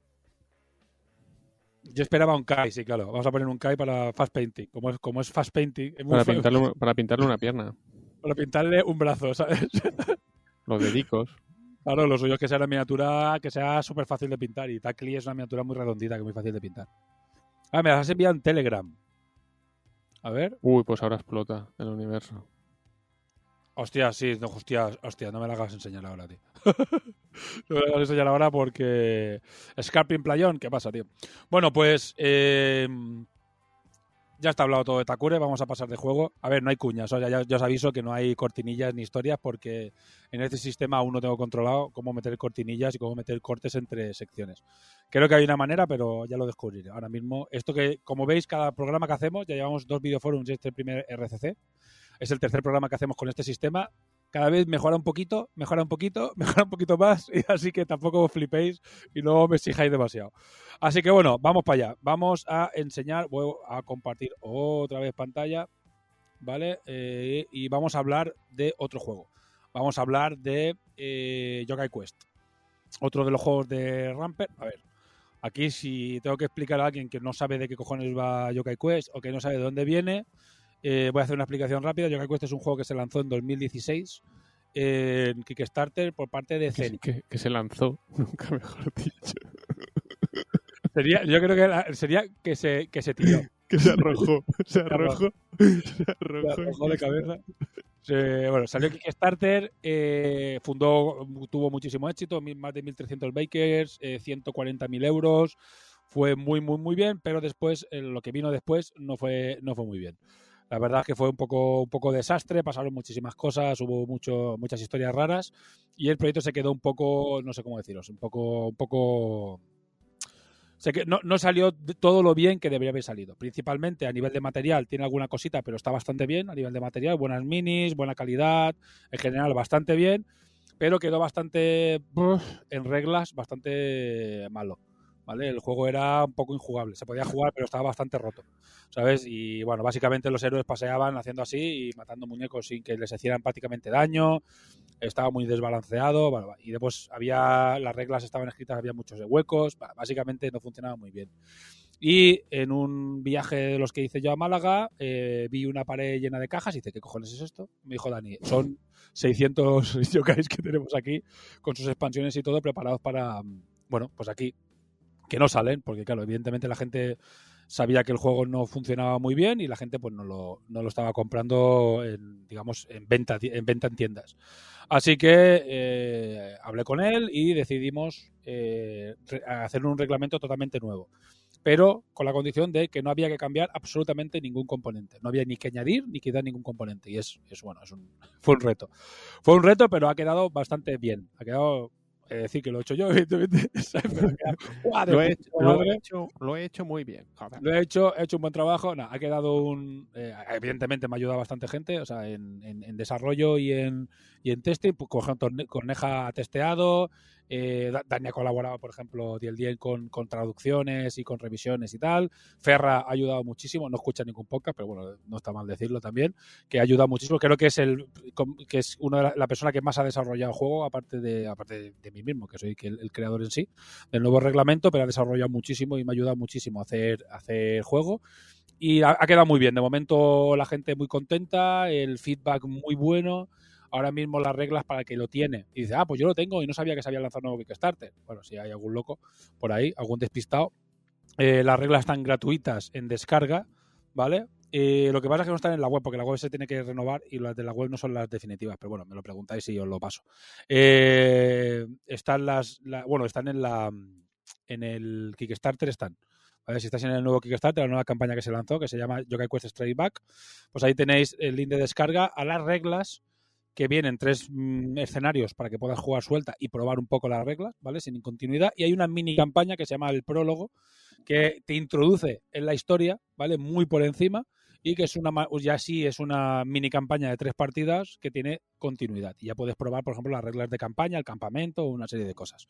Speaker 1: Yo esperaba un Kai, sí, claro. Vamos a poner un Kai para fast painting. Como es, como es fast painting, es muy
Speaker 2: Para pintarle, para pintarle una pierna.
Speaker 1: Para pintarle un brazo, ¿sabes?
Speaker 2: Los dedicos.
Speaker 1: Claro, lo suyo es que sea una miniatura que sea súper fácil de pintar. Y Tacli es una miniatura muy redondita, que es muy fácil de pintar. Ah, me las has enviado en Telegram. A ver.
Speaker 2: Uy, pues ahora explota el universo.
Speaker 1: Hostia, sí, no, hostia, hostia, no me la hagas enseñar ahora, tío. no me la hagas enseñar ahora porque. Scarping Playón, ¿qué pasa, tío? Bueno, pues. eh, ya está hablado todo de Takure, vamos a pasar de juego. A ver, no hay cuñas, o sea, ya, ya os aviso que no hay cortinillas ni historias porque en este sistema aún no tengo controlado cómo meter cortinillas y cómo meter cortes entre secciones. Creo que hay una manera, pero ya lo descubriré. Ahora mismo, esto que, como veis, cada programa que hacemos, ya llevamos dos videoforums y este primer RCC, es el tercer programa que hacemos con este sistema. Cada vez mejora un poquito, mejora un poquito, mejora un poquito más, y así que tampoco os flipéis y no me exijáis demasiado. Así que bueno, vamos para allá. Vamos a enseñar, voy a compartir otra vez pantalla, ¿vale? Eh, y vamos a hablar de otro juego. Vamos a hablar de eh, Yokai Quest. Otro de los juegos de Ramper. A ver, aquí si tengo que explicar a alguien que no sabe de qué cojones va Yokai Quest o que no sabe de dónde viene, eh, voy a hacer una explicación rápida. Yokai Quest es un juego que se lanzó en 2016 eh, en Kickstarter por parte de
Speaker 2: Que,
Speaker 1: Zenith.
Speaker 2: que- que se lanzó, nunca mejor dicho.
Speaker 1: Sería, yo creo que la- sería que se, que se tiró.
Speaker 2: Que se arrojó, se
Speaker 1: arrojó,
Speaker 2: se
Speaker 1: Se arrojó de cabeza. Se- bueno, salió Kickstarter, eh, fundó, tuvo muchísimo éxito, más de 1.300 bakers, eh, 140.000 euros, fue muy, muy, muy bien, pero después, eh, lo que vino después no fue, no fue muy bien. La verdad es que fue un poco, un poco desastre, pasaron muchísimas cosas, hubo mucho, muchas historias raras y el proyecto se quedó un poco, no sé cómo deciros, un poco, un poco no, no salió todo lo bien que debería haber salido. Principalmente a nivel de material tiene alguna cosita, pero está bastante bien a nivel de material. Buenas minis, buena calidad, en general bastante bien, pero quedó bastante en reglas, bastante malo. ¿Vale? El juego era un poco injugable. Se podía jugar, pero estaba bastante roto, ¿sabes? Y bueno, básicamente los héroes paseaban haciendo así y matando muñecos sin que les hicieran prácticamente daño. Estaba muy desbalanceado. bueno, y después había, las reglas estaban escritas, había muchos de huecos. Básicamente no funcionaba muy bien. Y en un viaje de los que hice yo a Málaga, eh, vi una pared llena de cajas y dice, ¿qué cojones es esto? Me dijo Dani, son 600 yokais que tenemos aquí con sus expansiones y todo preparados para, mm, bueno, pues aquí, que no salen, porque claro, evidentemente la gente sabía que el juego no funcionaba muy bien y la gente pues no lo, no lo estaba comprando en, digamos, en venta, en venta en tiendas. Así que eh, hablé con él y decidimos eh, hacer un reglamento totalmente nuevo pero con la condición de que no había que cambiar absolutamente ningún componente. No había ni que añadir ni quitar ningún componente. Y es, es bueno, es un, fue un reto. Fue un reto, pero ha quedado bastante bien. Ha quedado, es decir, que lo he hecho yo, evidentemente.
Speaker 2: Lo he,
Speaker 1: puta
Speaker 2: lo he hecho, lo he hecho muy bien. joder.
Speaker 1: Lo he hecho, he hecho un buen trabajo. Nah, ha quedado un. eh, evidentemente me ha ayudado bastante gente, o sea, en, en- en desarrollo y en, y en testing. Pues, Corneja ha testeado, eh, Da- Dani ha colaborado, por ejemplo, al día con, con traducciones y con revisiones y tal. Ferra ha ayudado muchísimo, no escucha ningún podcast, pero bueno, no está mal decirlo también, que ha ayudado muchísimo. Creo que es el que es una de la, la persona que más ha desarrollado el juego, aparte de, aparte de, mí mismo, que soy el, el creador en sí, del nuevo reglamento, pero ha desarrollado muchísimo y me ha ayudado muchísimo a hacer, a hacer juego. Y ha quedado muy bien. De momento la gente muy contenta, el feedback muy bueno. Ahora mismo las reglas para el que lo tiene. Y dice, ah, pues yo lo tengo y no sabía que se había lanzado un nuevo Kickstarter. Bueno, si hay algún loco por ahí, algún despistado. Eh, las reglas están gratuitas en descarga, ¿vale? Eh, lo que pasa es que no están en la web, porque la web se tiene que renovar y las de la web no son las definitivas, pero bueno, me lo preguntáis y os lo paso. Eh, están las, la- bueno, están en la en el Kickstarter están. ¿vale? Si estáis en el nuevo Kickstarter, la nueva campaña que se lanzó, que se llama Yokai Quest Strike Back, pues ahí tenéis el link de descarga a las reglas que vienen tres mm, escenarios para que puedas jugar suelta y probar un poco las reglas, ¿vale? Sin continuidad. Y hay una mini campaña que se llama el prólogo, que te introduce en la historia, ¿vale? Muy por encima y que es una ya sí es una mini campaña de tres partidas que tiene continuidad y ya puedes probar por ejemplo las reglas de campaña el campamento o una serie de cosas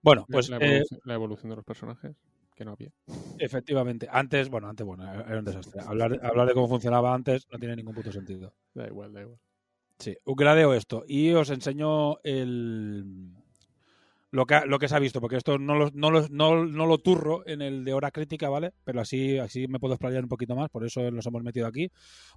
Speaker 1: bueno pues
Speaker 2: la,
Speaker 1: eh,
Speaker 2: evolución, la evolución de los personajes, que no había.
Speaker 1: efectivamente antes bueno antes bueno era un desastre hablar hablar de cómo funcionaba antes no tiene ningún puto sentido
Speaker 2: Da igual, da igual.
Speaker 1: Sí, gradeo esto y os enseño el lo que, lo que se ha visto, porque esto no lo, no, lo, no, no lo turro en el de hora crítica, ¿vale? Pero así, así me puedo explayar un poquito más, por eso nos hemos metido aquí.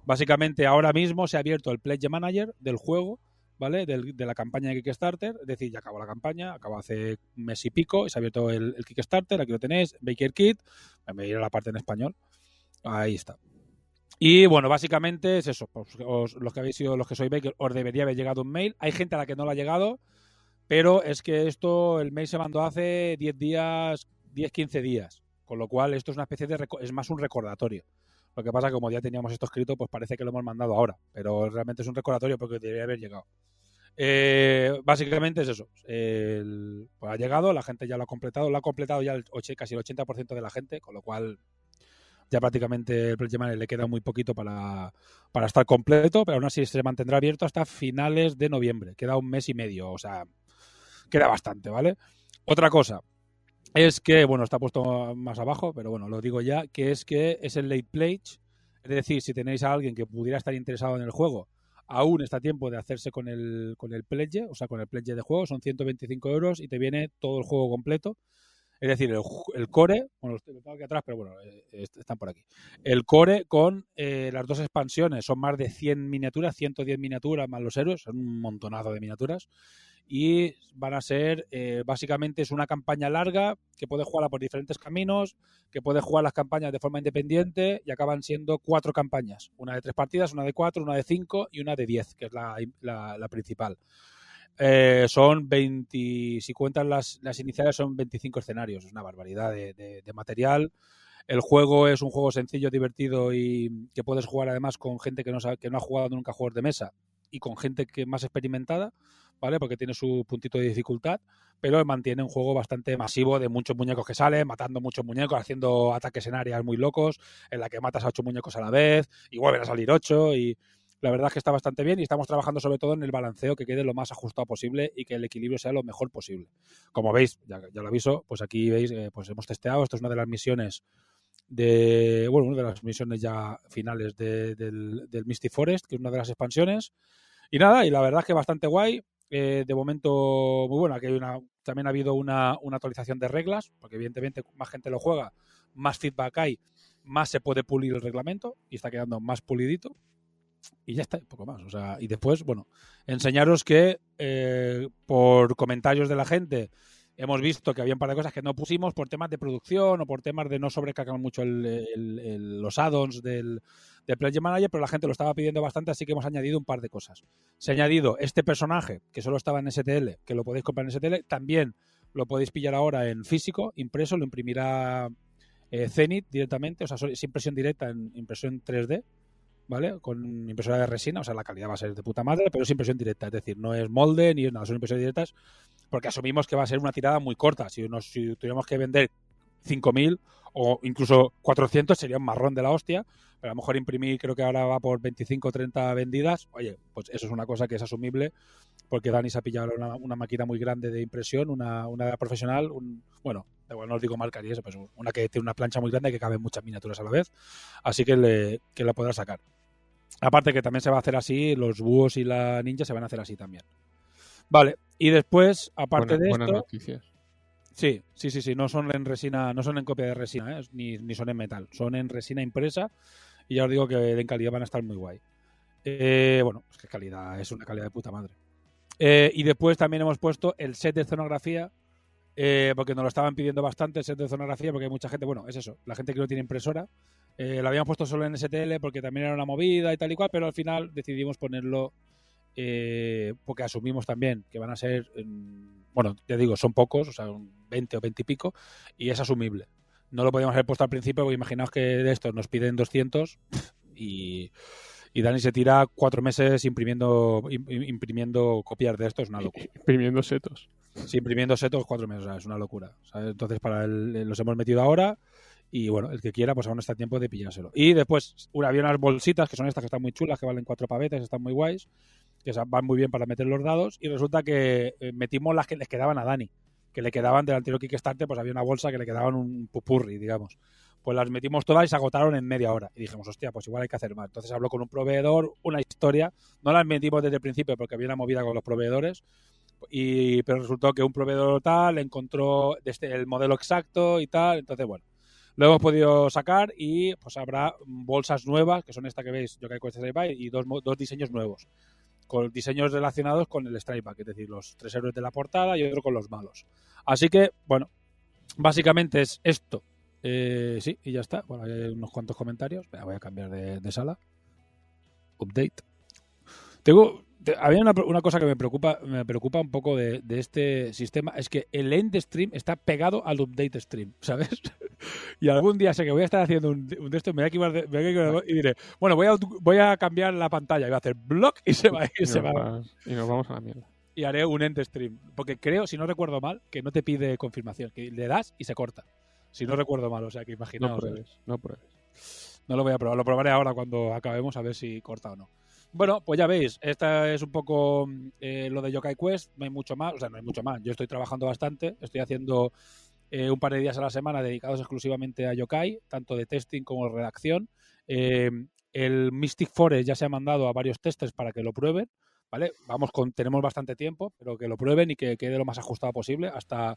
Speaker 1: Básicamente, ahora mismo se ha abierto el Pledge Manager del juego, ¿vale? Del- de la campaña de Kickstarter, es decir, ya acabó la campaña, acabó hace mes y pico, y se ha abierto el, el Kickstarter, aquí lo tenéis, Baker Kit, me voy a ir a la parte en español, ahí está. Y bueno, básicamente es eso. Pues, os- los que habéis sido los que sois Baker, os debería haber llegado un mail. Hay gente a la que no le ha llegado, pero es que esto, el mail se mandó hace 10 días, 10, 15 días. Con lo cual, esto es una especie de. Es más un recordatorio. Lo que pasa que como ya teníamos esto escrito, pues parece que lo hemos mandado ahora. Pero realmente es un recordatorio porque debería haber llegado. Eh, básicamente es eso. Pues ha llegado, la gente ya lo ha completado. Lo ha completado ya el, casi el 80% de la gente, con lo cual ya prácticamente el Project Manager le queda muy poquito para, para estar completo, pero aún así se mantendrá abierto hasta finales de noviembre. Queda un mes y medio, o sea, queda bastante, ¿vale? Otra cosa es que, bueno, está puesto más abajo, pero bueno, lo digo ya, que es que es el late pledge, es decir, si tenéis a alguien que pudiera estar interesado en el juego, aún está tiempo de hacerse con el, con el pledge, o sea, con el pledge de juego, son 125 euros y te viene todo el juego completo. Es decir, el, core, bueno, los tengo aquí atrás, pero bueno, eh, est- están por aquí. El core con eh, las dos expansiones, son más de 100 miniaturas, 110 miniaturas más los héroes, son un montonazo de miniaturas. Y van a ser, eh, básicamente es una campaña larga que puedes jugarla por diferentes caminos, que puedes jugar las campañas de forma independiente y acaban siendo cuatro campañas. Una de tres partidas, una de cuatro, una de cinco y una de diez, que es la principal. Eh, son 20, si cuentas las, las iniciales, son 25 escenarios. Es una barbaridad de, material. El juego es un juego sencillo, divertido y que puedes jugar además con gente que no, que no ha jugado nunca juegos de mesa y con gente que más experimentada, ¿vale? Porque tiene su puntito de dificultad, pero mantiene un juego bastante masivo de muchos muñecos que salen, matando muchos muñecos, haciendo ataques en áreas muy locos, en la que matas a ocho muñecos a la vez y vuelven a salir ocho y la verdad es que está bastante bien y estamos trabajando sobre todo en el balanceo que quede lo más ajustado posible y que el equilibrio sea lo mejor posible. Como veis, ya, lo aviso, pues aquí veis, eh, pues hemos testeado, esto es una de las misiones de, bueno, una de las misiones ya finales de- del, Misty Forest, que es una de las expansiones. Y nada, y la verdad es que bastante guay. eh, de momento muy bueno. Aquí también ha habido una, una actualización de reglas, porque evidentemente más gente lo juega, más feedback hay, más se puede pulir el reglamento y está quedando más pulidito. Y ya está, poco más. O sea, y después, bueno, enseñaros que eh, por comentarios de la gente hemos visto que había un par de cosas que no pusimos por temas de producción o por temas de no sobrecargar mucho el- los add-ons del, del Player Manager, pero la gente lo estaba pidiendo bastante, así que hemos añadido un par de cosas. Se ha añadido este personaje, que solo estaba en STL, que lo podéis comprar en STL, también lo podéis pillar ahora en físico, impreso, lo imprimirá eh, Zenith directamente, o sea, es impresión directa en impresión 3D, ¿vale? Con impresora de resina, o sea, la calidad va a ser de puta madre, pero es impresión directa, es decir, no es molde ni es nada, son impresiones directas, porque asumimos que va a ser una tirada muy corta. Si, nos, si tuviéramos que vender 5.000 o incluso 400 sería un marrón de la hostia, pero a lo mejor imprimir creo que ahora va por 25 o 30 vendidas, oye, pues eso es una cosa que es asumible, porque Dani se ha pillado una, una máquina muy grande de impresión, una, una profesional, un, bueno, igual, no os digo marca ni eso, pues una que tiene una plancha muy grande que cabe muchas miniaturas a la vez, así que, le, que la podrá sacar. Aparte que también se va a hacer así, los búhos y la ninja se van a hacer así también. Vale, y después, aparte de
Speaker 2: buenas
Speaker 1: esto,
Speaker 2: noticias.
Speaker 1: Sí, sí, sí, sí, no son en resina, no son en copia de resina, ¿eh? ni, ni son en metal, son en resina impresa y ya os digo que en calidad van a estar muy guay. Eh, bueno, es que calidad, es una calidad de puta madre. Eh, y después también hemos puesto el set de zonografía, eh, porque nos lo estaban pidiendo bastante el set de zonografía, porque hay mucha gente, bueno, es eso, la gente que no tiene impresora, eh, lo habíamos puesto solo en STL porque también era una movida y tal y cual, pero al final decidimos ponerlo eh, porque asumimos también que van a ser, mm, bueno, ya digo, son pocos, o sea, un 20 o 20 y pico, y es asumible. No lo podíamos haber puesto al principio, porque imaginaos que de estos nos piden 200 y, y Dani se tira cuatro meses imprimiendo, im- imprimiendo copias de esto, es una locura.
Speaker 2: Imprimiendo setos.
Speaker 1: Sí, imprimiendo setos cuatro meses, o sea, es una locura. ¿sabes? Entonces, para el- los hemos metido ahora y bueno, el que quiera, pues aún está a tiempo de pillárselo. Y después, había unas bolsitas que son estas que están muy chulas, que valen cuatro pavetes, están muy guays, que van muy bien para meter los dados. Y resulta que eh, metimos las que les quedaban a Dani, que le quedaban del anterior Kickstarter, pues había una bolsa que le quedaban un pupurri, digamos. Pues las metimos todas y se agotaron en media hora. Y dijimos, hostia, pues igual hay que hacer más. Entonces habló con un proveedor, una historia. No las metimos desde el principio porque había una movida con los proveedores. Y, pero resultó que un proveedor tal encontró este, el modelo exacto y tal. Entonces, bueno, lo hemos podido sacar y pues habrá bolsas nuevas, que son esta que veis, Yokai Quest Strike Back, y dos, dos diseños nuevos. Con diseños relacionados con el Strike Back, es decir, los tres héroes de la portada y otro con los malos. Así que, bueno, básicamente es esto. Eh, sí, y ya está. Bueno, hay unos cuantos comentarios. Voy a cambiar de, de sala. Update. Tengo, te- había una, una cosa que me preocupa, me preocupa un poco de, de este sistema, es que el end stream está pegado al update stream, ¿sabes? y algún día sé que voy a estar haciendo un, un me voy a equivocar de- me voy a equivocar y diré, bueno, voy a, voy a cambiar la pantalla y voy a hacer block y se va, y
Speaker 2: Y
Speaker 1: se
Speaker 2: nos,
Speaker 1: va
Speaker 2: va- y nos vamos a la mierda.
Speaker 1: y haré un end stream. Porque creo, si no recuerdo mal, que no te pide confirmación, que le das y se corta. Si no recuerdo mal, o sea que
Speaker 2: No
Speaker 1: imaginaos.
Speaker 2: pruebes, no pruebes.
Speaker 1: No lo voy a probar, lo probaré ahora cuando acabemos a ver si corta o no. Bueno, pues ya veis, esta es un poco eh, lo de Yokai Quest, no hay mucho más, o sea, no hay mucho más. Yo estoy trabajando bastante, estoy haciendo eh, un par de días a la semana dedicados exclusivamente a Yokai, tanto de testing como de redacción. Eh, el Mystic Forest ya se ha mandado a varios testers para que lo prueben, ¿vale? Vamos con, tenemos bastante tiempo, pero que lo prueben y que quede lo más ajustado posible. Hasta,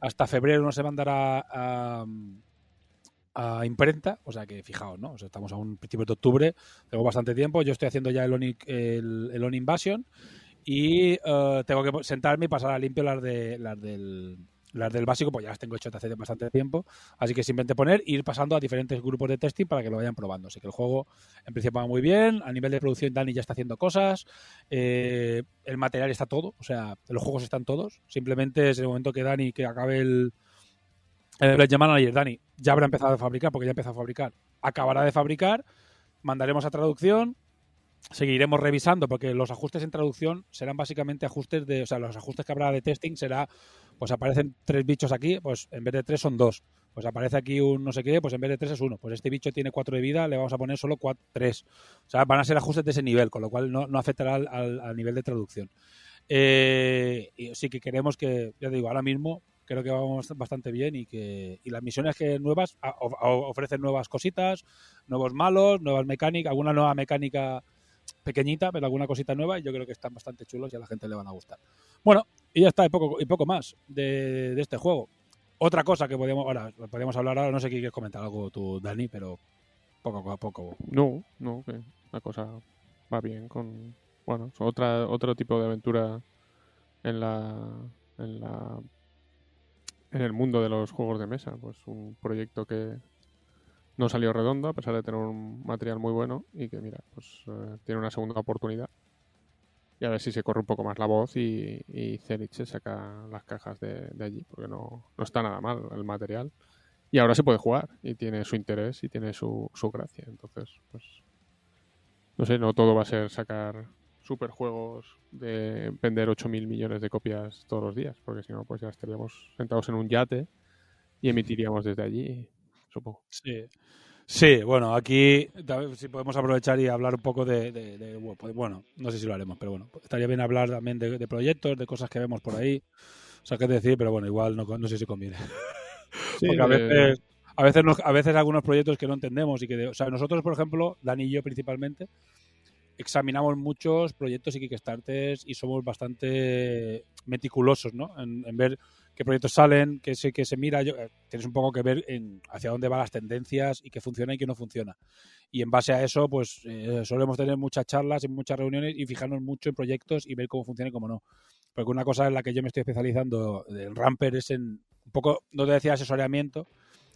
Speaker 1: hasta febrero no se mandará a, a imprenta, o sea que fijaos, ¿no? O sea, estamos a un principio de octubre, tengo bastante tiempo, yo estoy haciendo ya el On, el On Invasion y eh, tengo que sentarme y pasar a limpio las de las del las del básico, pues ya las tengo hechas hace bastante tiempo, así que simplemente poner e ir pasando a diferentes grupos de testing para que lo vayan probando. Así que el juego en principio va muy bien, a nivel de producción Dani ya está haciendo cosas, eh, el material está todo, o sea, los juegos están todos, simplemente es el momento que Dani que acabe el, el Pledge Manager, Dani, ya habrá empezado a fabricar, porque ya empezó a fabricar. Acabará de fabricar, mandaremos a traducción, seguiremos revisando, porque los ajustes en traducción serán básicamente ajustes de, o sea, los ajustes que habrá de testing será, pues aparecen tres bichos aquí, pues en vez de tres son dos. pues aparece aquí un no sé qué, pues en vez de 3 es 1. Pues este bicho tiene 4 de vida, le vamos a poner solo 3. O sea, van a ser ajustes de ese nivel, con lo cual no, no afectará al, al, nivel de traducción. Eh, sí que queremos que, ya digo, ahora mismo creo que vamos bastante bien y que y las misiones que nuevas ofrecen nuevas cositas, nuevos malos, nuevas mecánicas, alguna nueva mecánica pequeñita, pero alguna cosita nueva y yo creo que están bastante chulos y a la gente le van a gustar. Bueno, y ya está, y poco, y poco más de, este juego. Otra cosa que podemos, ahora, podemos hablar ahora, no sé si quieres comentar algo tú, Dani, pero poco a poco.
Speaker 2: No, no, que la cosa va bien con, bueno, otra, otro tipo de aventura en la, en la en el mundo de los juegos de mesa. Pues un proyecto que no salió redondo a pesar de tener un material muy bueno y que, mira, pues eh, tiene una segunda oportunidad. Y a ver si se corre un poco más la voz y, y se saca las cajas de, allí, porque no, no, está nada mal el material. Y ahora se puede jugar y tiene su interés y tiene su, su gracia. Entonces, pues, no sé, no todo va a ser sacar superjuegos de vender 8.000 millones de copias todos los días, porque si no, pues ya estaríamos sentados en un yate y emitiríamos desde allí, supongo.
Speaker 1: Sí. Sí, bueno, aquí si podemos aprovechar y hablar un poco de, pues, bueno, no sé si lo haremos, pero bueno, estaría bien hablar también de, proyectos, de cosas que vemos por ahí. O sea, qué decir, pero bueno, igual no, no sé si conviene. Porque a veces, a veces, a veces algunos proyectos que no entendemos y que, o sea, nosotros, por ejemplo, Dani y yo principalmente, examinamos muchos proyectos y Kickstarters y somos bastante meticulosos ¿no? en, ver qué proyectos salen, qué se, qué se mira. Yo, eh, tienes un poco que ver en hacia dónde van las tendencias y qué funciona y qué no funciona. Y en base a eso, pues eh, solemos tener muchas charlas y muchas reuniones y fijarnos mucho en proyectos y ver cómo funciona y cómo no. Porque una cosa en la que yo me estoy especializando en Ramper es en un poco, no te decía asesoramiento,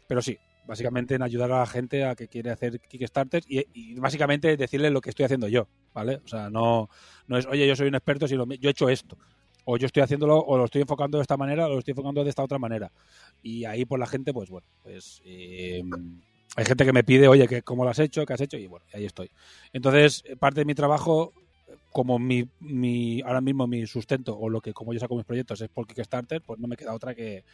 Speaker 1: pero sí, básicamente en ayudar a la gente a que quiere hacer Kickstarters y, básicamente decirle lo que estoy haciendo yo, ¿vale? O sea, no, no es, oye, yo soy un experto, sino yo he hecho esto. O yo estoy haciéndolo, o lo estoy enfocando de esta manera, o lo estoy enfocando de esta otra manera. Y ahí, pues la gente, pues bueno, pues eh, hay gente que me pide, oye, que ¿cómo lo has hecho? ¿Qué has hecho? Y bueno, ahí estoy. Entonces, parte de mi trabajo, como mi, mi ahora mismo mi sustento, o lo que como yo saco mis proyectos es por Kickstarter, pues no me queda otra que,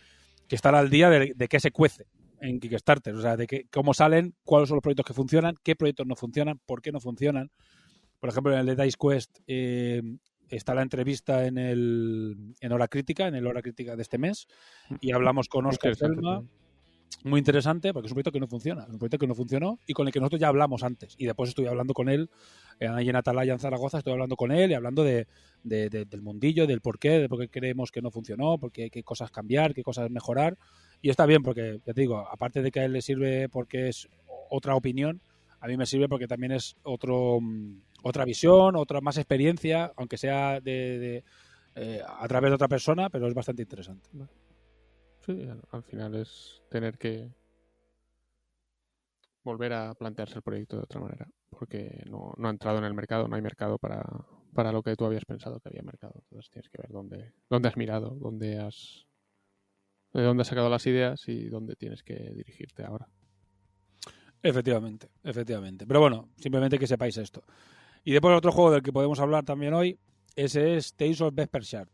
Speaker 1: que estar al día de, de qué se cuece, en Kickstarter, o sea, de que, cómo salen, cuáles son los proyectos que funcionan, qué proyectos no funcionan, por qué no funcionan. Por ejemplo, en el de Dice Quest eh, está la entrevista en, el, en Hora Crítica, en el Hora Crítica de este mes, y hablamos con Oscar Selma. Muy interesante, porque es un proyecto que no funciona, es un proyecto que no funcionó y con el que nosotros ya hablamos antes. Y después estoy hablando con él, eh, ahí en Atalaya, en Zaragoza, estoy hablando con él y hablando de, del mundillo, del por qué, de por qué creemos que no funcionó, por qué, qué cosas cambiar, qué cosas mejorar. Y está bien porque, ya te digo, aparte de que a él le sirve porque es otra opinión, a mí me sirve porque también es otro, mm, otra visión, otra más experiencia, aunque sea de, eh, a través de otra persona, pero es bastante interesante.
Speaker 2: Sí, al final es tener que volver a plantearse el proyecto de otra manera, porque no, no ha entrado en el mercado, no hay mercado para, para lo que tú habías pensado que había mercado. Entonces tienes que ver dónde, dónde has mirado, dónde has de dónde has sacado las ideas y dónde tienes que dirigirte ahora.
Speaker 1: Efectivamente, efectivamente. Pero bueno, simplemente que sepáis esto. Y después otro juego del que podemos hablar también hoy, ese es Tales of Vesper Shard.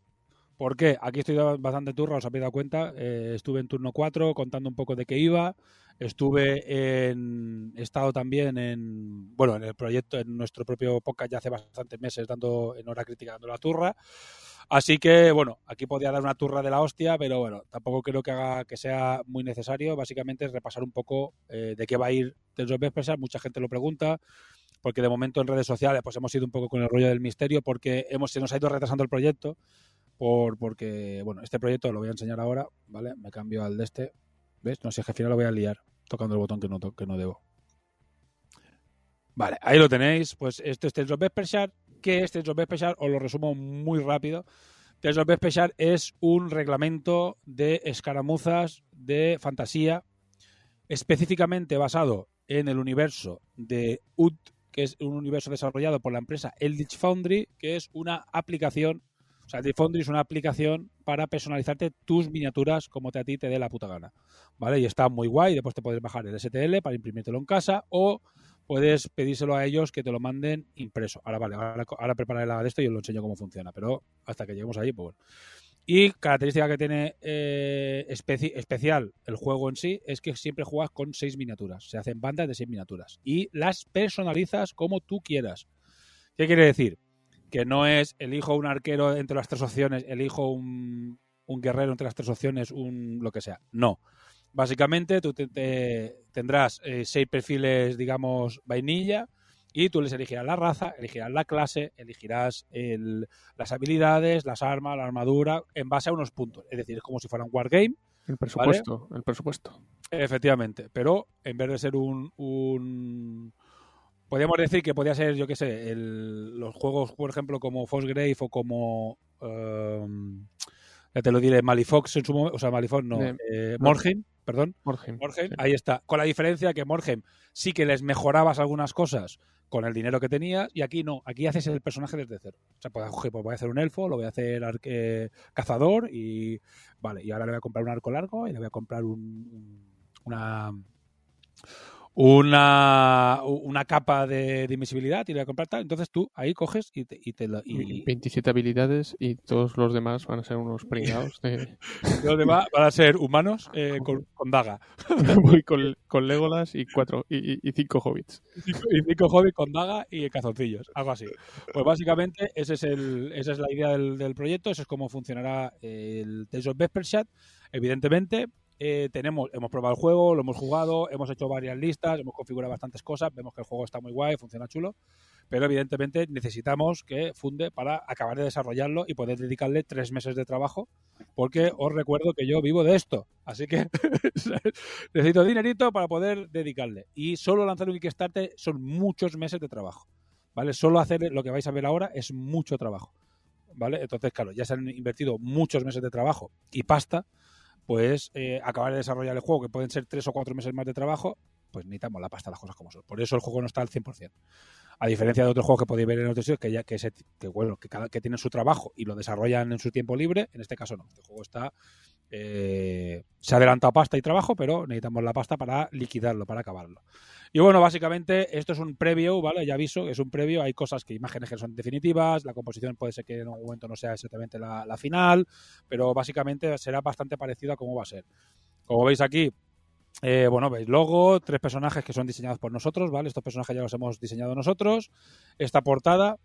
Speaker 1: ¿Por qué? Aquí estoy bastante turra, os habéis dado cuenta. Eh, estuve en turno 4 contando un poco de qué iba. Estuve en. He estado también en. Bueno, en el proyecto, en nuestro propio podcast ya hace bastantes meses, dando en hora crítica, dando la turra. Así que, bueno, aquí podía dar una turra de la hostia, pero bueno, tampoco creo que haga que sea muy necesario. Básicamente repasar un poco eh, de qué va a ir Tales of Vesper. Mucha gente lo pregunta, porque de momento en redes sociales pues hemos ido un poco con el rollo del misterio, porque hemos, se nos ha ido retrasando el proyecto, por, porque, bueno, este proyecto lo voy a enseñar ahora, ¿vale? Me cambio al de este. ¿Ves? No sé, que al final lo voy a liar tocando el botón que no, que no debo. Vale, ahí lo tenéis. Pues esto es Tales of ¿Qué es Tales of Special? Os lo resumo muy rápido. Tales of es un reglamento de escaramuzas de fantasía específicamente basado en el universo de UD, que es un universo desarrollado por la empresa Eldritch Foundry, que es una aplicación, Eldritch Foundry es una aplicación para personalizarte tus miniaturas como te a ti te dé la puta gana, ¿vale? Y está muy guay, después te puedes bajar el STL para imprimírtelo en casa o puedes pedírselo a ellos que te lo manden impreso. Ahora vale, ahora, prepararé la de esto y os lo enseño cómo funciona, pero hasta que lleguemos ahí, pues bueno. Y característica que tiene eh, especi- especial el juego en sí es que siempre juegas con seis miniaturas. Se hacen bandas de seis miniaturas. Y las personalizas como tú quieras. ¿Qué quiere decir? Que no es elijo un arquero entre las tres opciones, elijo un, un guerrero entre las tres opciones, un lo que sea. No. Básicamente tú te- te- tendrás eh, seis perfiles, digamos, vainilla, y tú les elegirás la raza, elegirás la clase, elegirás el- las habilidades, las armas, la armadura, en base a unos puntos. Es decir, es como si fuera un wargame,
Speaker 2: El presupuesto, el presupuesto.
Speaker 1: efectivamente. Pero en vez de ser un. un podríamos decir que podría ser, yo qué sé, el- los juegos, por ejemplo, como Frostgrave o como. em, ya te lo diré, Malifox en su momento. O sea, Malifox no.
Speaker 2: De-
Speaker 1: eh. Morheim, perdón.
Speaker 2: Morheim, sí.
Speaker 1: ahí está. Con la diferencia que Morheim sí que les mejorabas algunas cosas con el dinero que tenías y aquí no. Aquí haces el personaje desde cero. O sea, pues, pues voy a hacer un elfo, lo voy a hacer arque- cazador y vale, y ahora le voy a comprar un arco largo y le voy a comprar un- una una una capa de, de invisibilidad y le voy a comprar tal. Entonces tú ahí coges y te, y te lo- y,
Speaker 2: 27 habilidades y todos los demás van a ser unos pringados de...
Speaker 1: los demás van a ser humanos eh, con, con daga.
Speaker 2: Voy con, con Legolas y cuatro y, cinco hobbits.
Speaker 1: Cinco- y cinco hobbies con daga y calzoncillos, algo así. Pues básicamente ese es el, esa es la idea del, del proyecto, eso es cómo funcionará el Tales of Vesperchat. Evidentemente, eh, tenemos, hemos probado el juego, lo hemos jugado, hemos hecho varias listas, hemos configurado bastantes cosas, vemos que el juego está muy guay, funciona chulo, pero evidentemente necesitamos que funde para acabar de desarrollarlo y poder dedicarle tres meses de trabajo, porque os recuerdo que yo vivo de esto, así que necesito dinerito para poder dedicarle. Y solo lanzar un Kickstarter son muchos meses de trabajo, ¿vale? Solo hacer lo que vais a ver ahora es mucho trabajo, ¿vale? Entonces, claro, ya se han invertido muchos meses de trabajo y pasta, pues acabar de desarrollar el juego, que pueden ser tres o cuatro meses más de trabajo, pues necesitamos la pasta, las cosas como son. Por eso el juego no está al 100%. A diferencia de otros juegos que podéis ver en otros sitios que ya que bueno, que cada que tienen su trabajo y lo desarrollan en su tiempo libre, en este caso no. Este juego está eh, se ha adelantado pasta y trabajo, pero necesitamos la pasta para liquidarlo, para acabarlo. Y bueno, básicamente esto es un preview, ¿vale? Ya aviso, es un preview, hay cosas que imágenes que son definitivas, la composición puede ser que en algún momento no sea exactamente la, la final, pero básicamente será bastante parecido a cómo va a ser. Como veis aquí, eh, bueno, veis logo, tres personajes que son diseñados por nosotros, ¿vale? Estos personajes ya los hemos diseñado nosotros. Esta portada,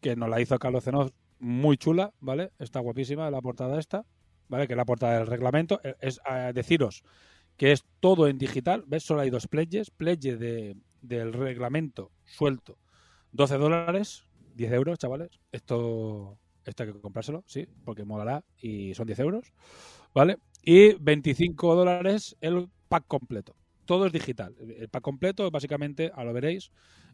Speaker 1: que nos la hizo Carlos Zenoz, muy chula, ¿vale? Está guapísima la portada esta, ¿vale? Que es la portada del reglamento. Eh, Es eh, deciros que es todo en digital, ¿ves? Solo hay dos pledges. Pledge de, del reglamento suelto, 12 dólares, 10 euros, chavales. Esto, esto hay que comprárselo, sí, porque molará y son 10 euros, ¿vale? Y 25 dólares el pack completo. Todo es digital. El pack completo, básicamente, ahora lo veréis.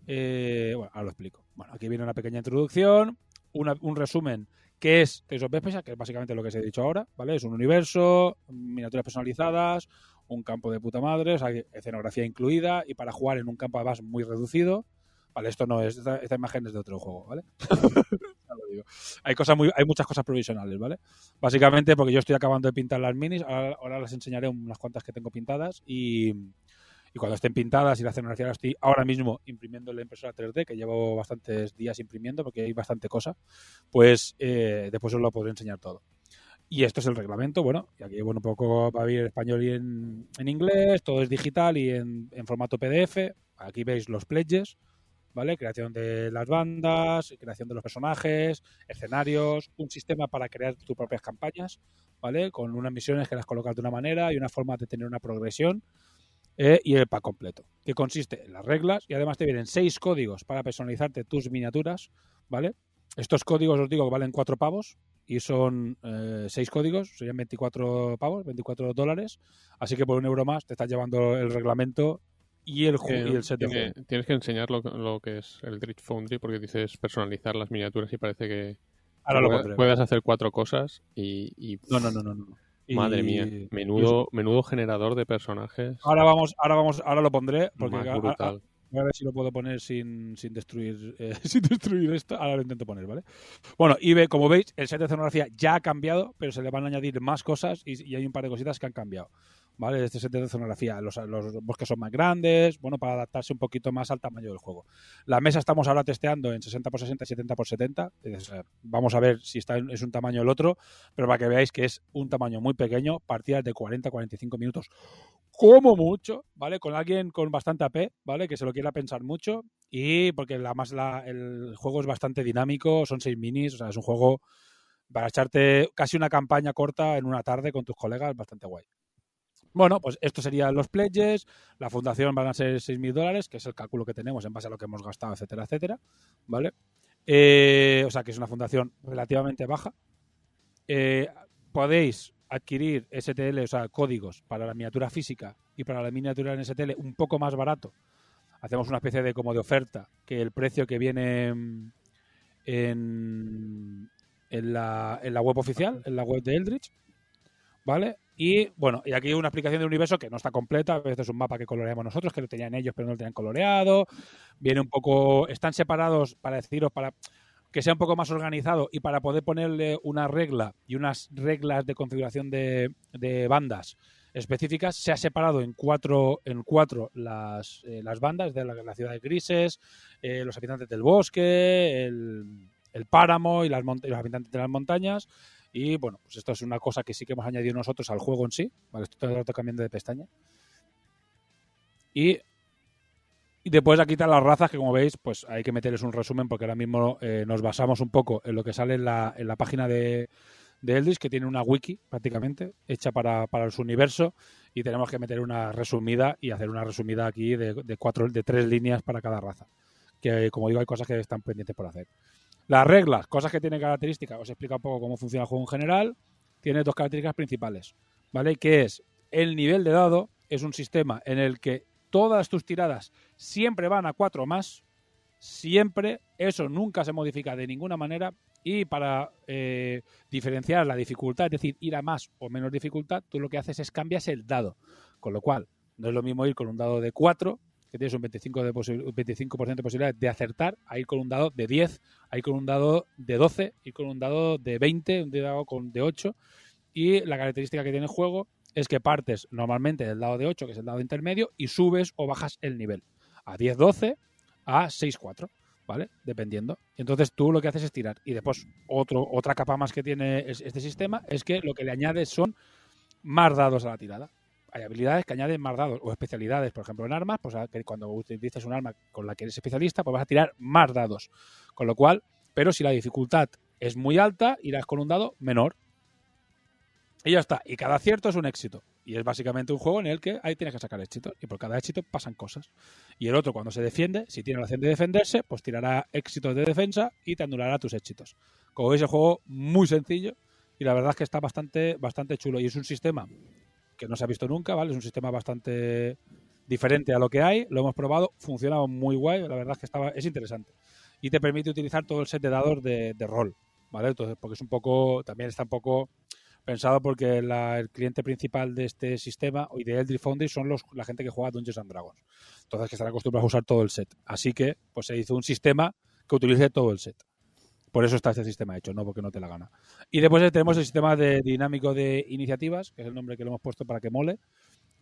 Speaker 1: Eh, bueno, ahora lo explico. Bueno, aquí viene una pequeña introducción, una- un resumen que es Tales of Vesperia, que es básicamente lo que os he dicho ahora, ¿vale? Es un universo, miniaturas personalizadas, un campo de puta madre, o sea, escenografía incluida y para jugar en un campo además muy reducido. Vale, esto no es, esta, esta imagen es de otro juego, ¿vale? Ya lo digo. Hay cosas muy, hay muchas cosas provisionales, ¿vale? Básicamente porque yo estoy acabando de pintar las minis, ahora, ahora les enseñaré unas cuantas que tengo pintadas y, y cuando estén pintadas y la escenografía la ahora mismo imprimiendo en la impresora 3D, que llevo bastantes días imprimiendo porque hay bastante cosa, pues eh, después os lo podré enseñar todo. Y esto es el reglamento, bueno, y aquí bueno, un poco va a ir español y en, en inglés, todo es digital y en, en formato PDF. Aquí veis los pledges, ¿vale? Creación de las bandas, creación de los personajes, escenarios, un sistema para crear tus propias campañas, ¿vale? Con unas misiones que las colocas de una manera y una forma de tener una progresión. Eh, y el pack completo, que consiste en las reglas y además te vienen seis códigos para personalizarte tus miniaturas, ¿vale? Estos códigos os digo que valen cuatro pavos y son eh, seis códigos, serían 24 pavos, 24 dólares, así que por un euro más te estás llevando el reglamento y el,
Speaker 2: Eh,
Speaker 1: y el set de
Speaker 2: tiene-
Speaker 1: juego.
Speaker 2: tienes que enseñar lo, lo que es el Dredge Foundry porque dices personalizar las miniaturas y parece que
Speaker 1: Ahora lo
Speaker 2: puedas- puedas hacer cuatro cosas y, y-
Speaker 1: No, no, no, no. no.
Speaker 2: Madre
Speaker 1: Y-
Speaker 2: mía, menudo, menudo generador de personajes
Speaker 1: Ahora vamos, ahora vamos, ahora lo pondré porque
Speaker 2: más
Speaker 1: a- a ver si lo puedo poner sin, sin destruir eh, sin destruir esto. Ahora lo intento poner, ¿vale? Bueno, y ve, como veis, el set de escenografía ya ha cambiado, pero se le van a añadir más cosas y, y hay un par de cositas que han cambiado. ¿Vale? Este set de oceanografía. Los, los bosques son más grandes, bueno, para adaptarse un poquito más al tamaño del juego. La mesa estamos ahora testeando en 60x60 y 70x70. Es, vamos a ver si está, es un tamaño el otro, pero para que veáis que es un tamaño muy pequeño, partidas de 40-45 minutos como mucho, ¿vale? Con alguien con bastante AP, ¿vale? Que se lo quiera pensar mucho y porque la más la, el juego es bastante dinámico, son seis minis, o sea, es un juego para echarte casi una campaña corta en una tarde con tus colegas, bastante guay. Bueno, pues estos serían los pledges, la fundación van a ser 6.000 dólares, que es el cálculo que tenemos en base a lo que hemos gastado, etcétera, etcétera, ¿vale? Eh, o sea, que es una fundación relativamente baja. Eh, podéis adquirir STL, o sea, códigos para la miniatura física y para la miniatura en STL un poco más barato. Hacemos una especie de como de oferta que el precio que viene en, en, la, en la web oficial, en la web de Eldritch, ¿vale? Y bueno, y aquí una explicación del universo que no está completa, este es un mapa que coloreamos nosotros, que lo tenían ellos pero no lo tenían coloreado, viene un poco, están separados para deciros, para que sea un poco más organizado y para poder ponerle una regla y unas reglas de configuración de, bandas específicas, se ha separado en cuatro, en cuatro las, eh, las bandas de la, ciudad de Grises, eh, los habitantes del bosque, el, páramo y, las los habitantes de las montañas. Y bueno, pues esto es una cosa que sí que hemos añadido nosotros al juego en sí. Vale, esto lo estoy cambiando de pestaña. Y después aquí están las razas, que como veis, pues hay que meterles un resumen porque ahora mismo eh, nos basamos un poco en lo que sale en la, en la página de, de que tiene una wiki prácticamente hecha para, para su universo y tenemos que meter una resumida y hacer una resumida aquí de, de, cuatro, de tres líneas para cada raza. Que como digo, hay cosas que están pendientes por hacer. Las reglas, cosas que tienen características, os explica un poco cómo funciona el juego en general. Tiene dos características principales, ¿vale? Que es el nivel de dado, es un sistema en el que todas tus tiradas siempre van a 4 más, siempre, eso nunca se modifica de ninguna manera y para eh, diferenciar la dificultad, es decir, ir a más o menos dificultad, tú lo que haces es cambias el dado, con lo cual no es lo mismo ir con un dado de 4 que tienes un 25%, de, 25 de posibilidades de acertar, a ir con un dado de 10, a ir con un dado de 12, ir con un dado de 20, un dado con de 8. Y la característica que tiene el juego es que partes normalmente del lado de 8, que es el lado intermedio, y subes o bajas el nivel a 10-12, a 6-4, ¿vale? Dependiendo. Entonces tú lo que haces es tirar. Y después otro, otra capa más que tiene este sistema es que lo que le añades son más dados a la tirada. Hay habilidades que añaden más dados o especialidades, por ejemplo, en armas, pues que cuando utilizas un arma con la que eres especialista, pues vas a tirar más dados. Con lo cual, pero si la dificultad es muy alta, irás con un dado menor. Y ya está. Y cada acierto es un éxito. Y es básicamente un juego en el que ahí tienes que sacar éxito. Y por cada éxito pasan cosas. Y el otro, cuando se defiende, si tiene la opción de defenderse, pues tirará éxitos de defensa y te anulará tus éxitos. Como veis, el juego muy sencillo. Y la verdad es que está bastante, bastante chulo. Y es un sistema que no se ha visto nunca, ¿vale? Es un sistema bastante diferente a lo que hay. Lo hemos probado, funciona muy guay. La verdad es que estaba, es interesante. Y te permite utilizar todo el set de dados de, de rol. ¿Vale? Entonces, porque es un poco, también está un poco pensado porque el cliente principal de este sistema y de Eldritch Foundry son los, la gente que juega Dungeons and Dragons. Entonces, que están acostumbrados a usar todo el set. Así que, pues se hizo un sistema que utilice todo el set. Por eso está este sistema hecho, no porque no te la gana. Y después tenemos el sistema de dinámico de iniciativas, que es el nombre que le hemos puesto para que mole,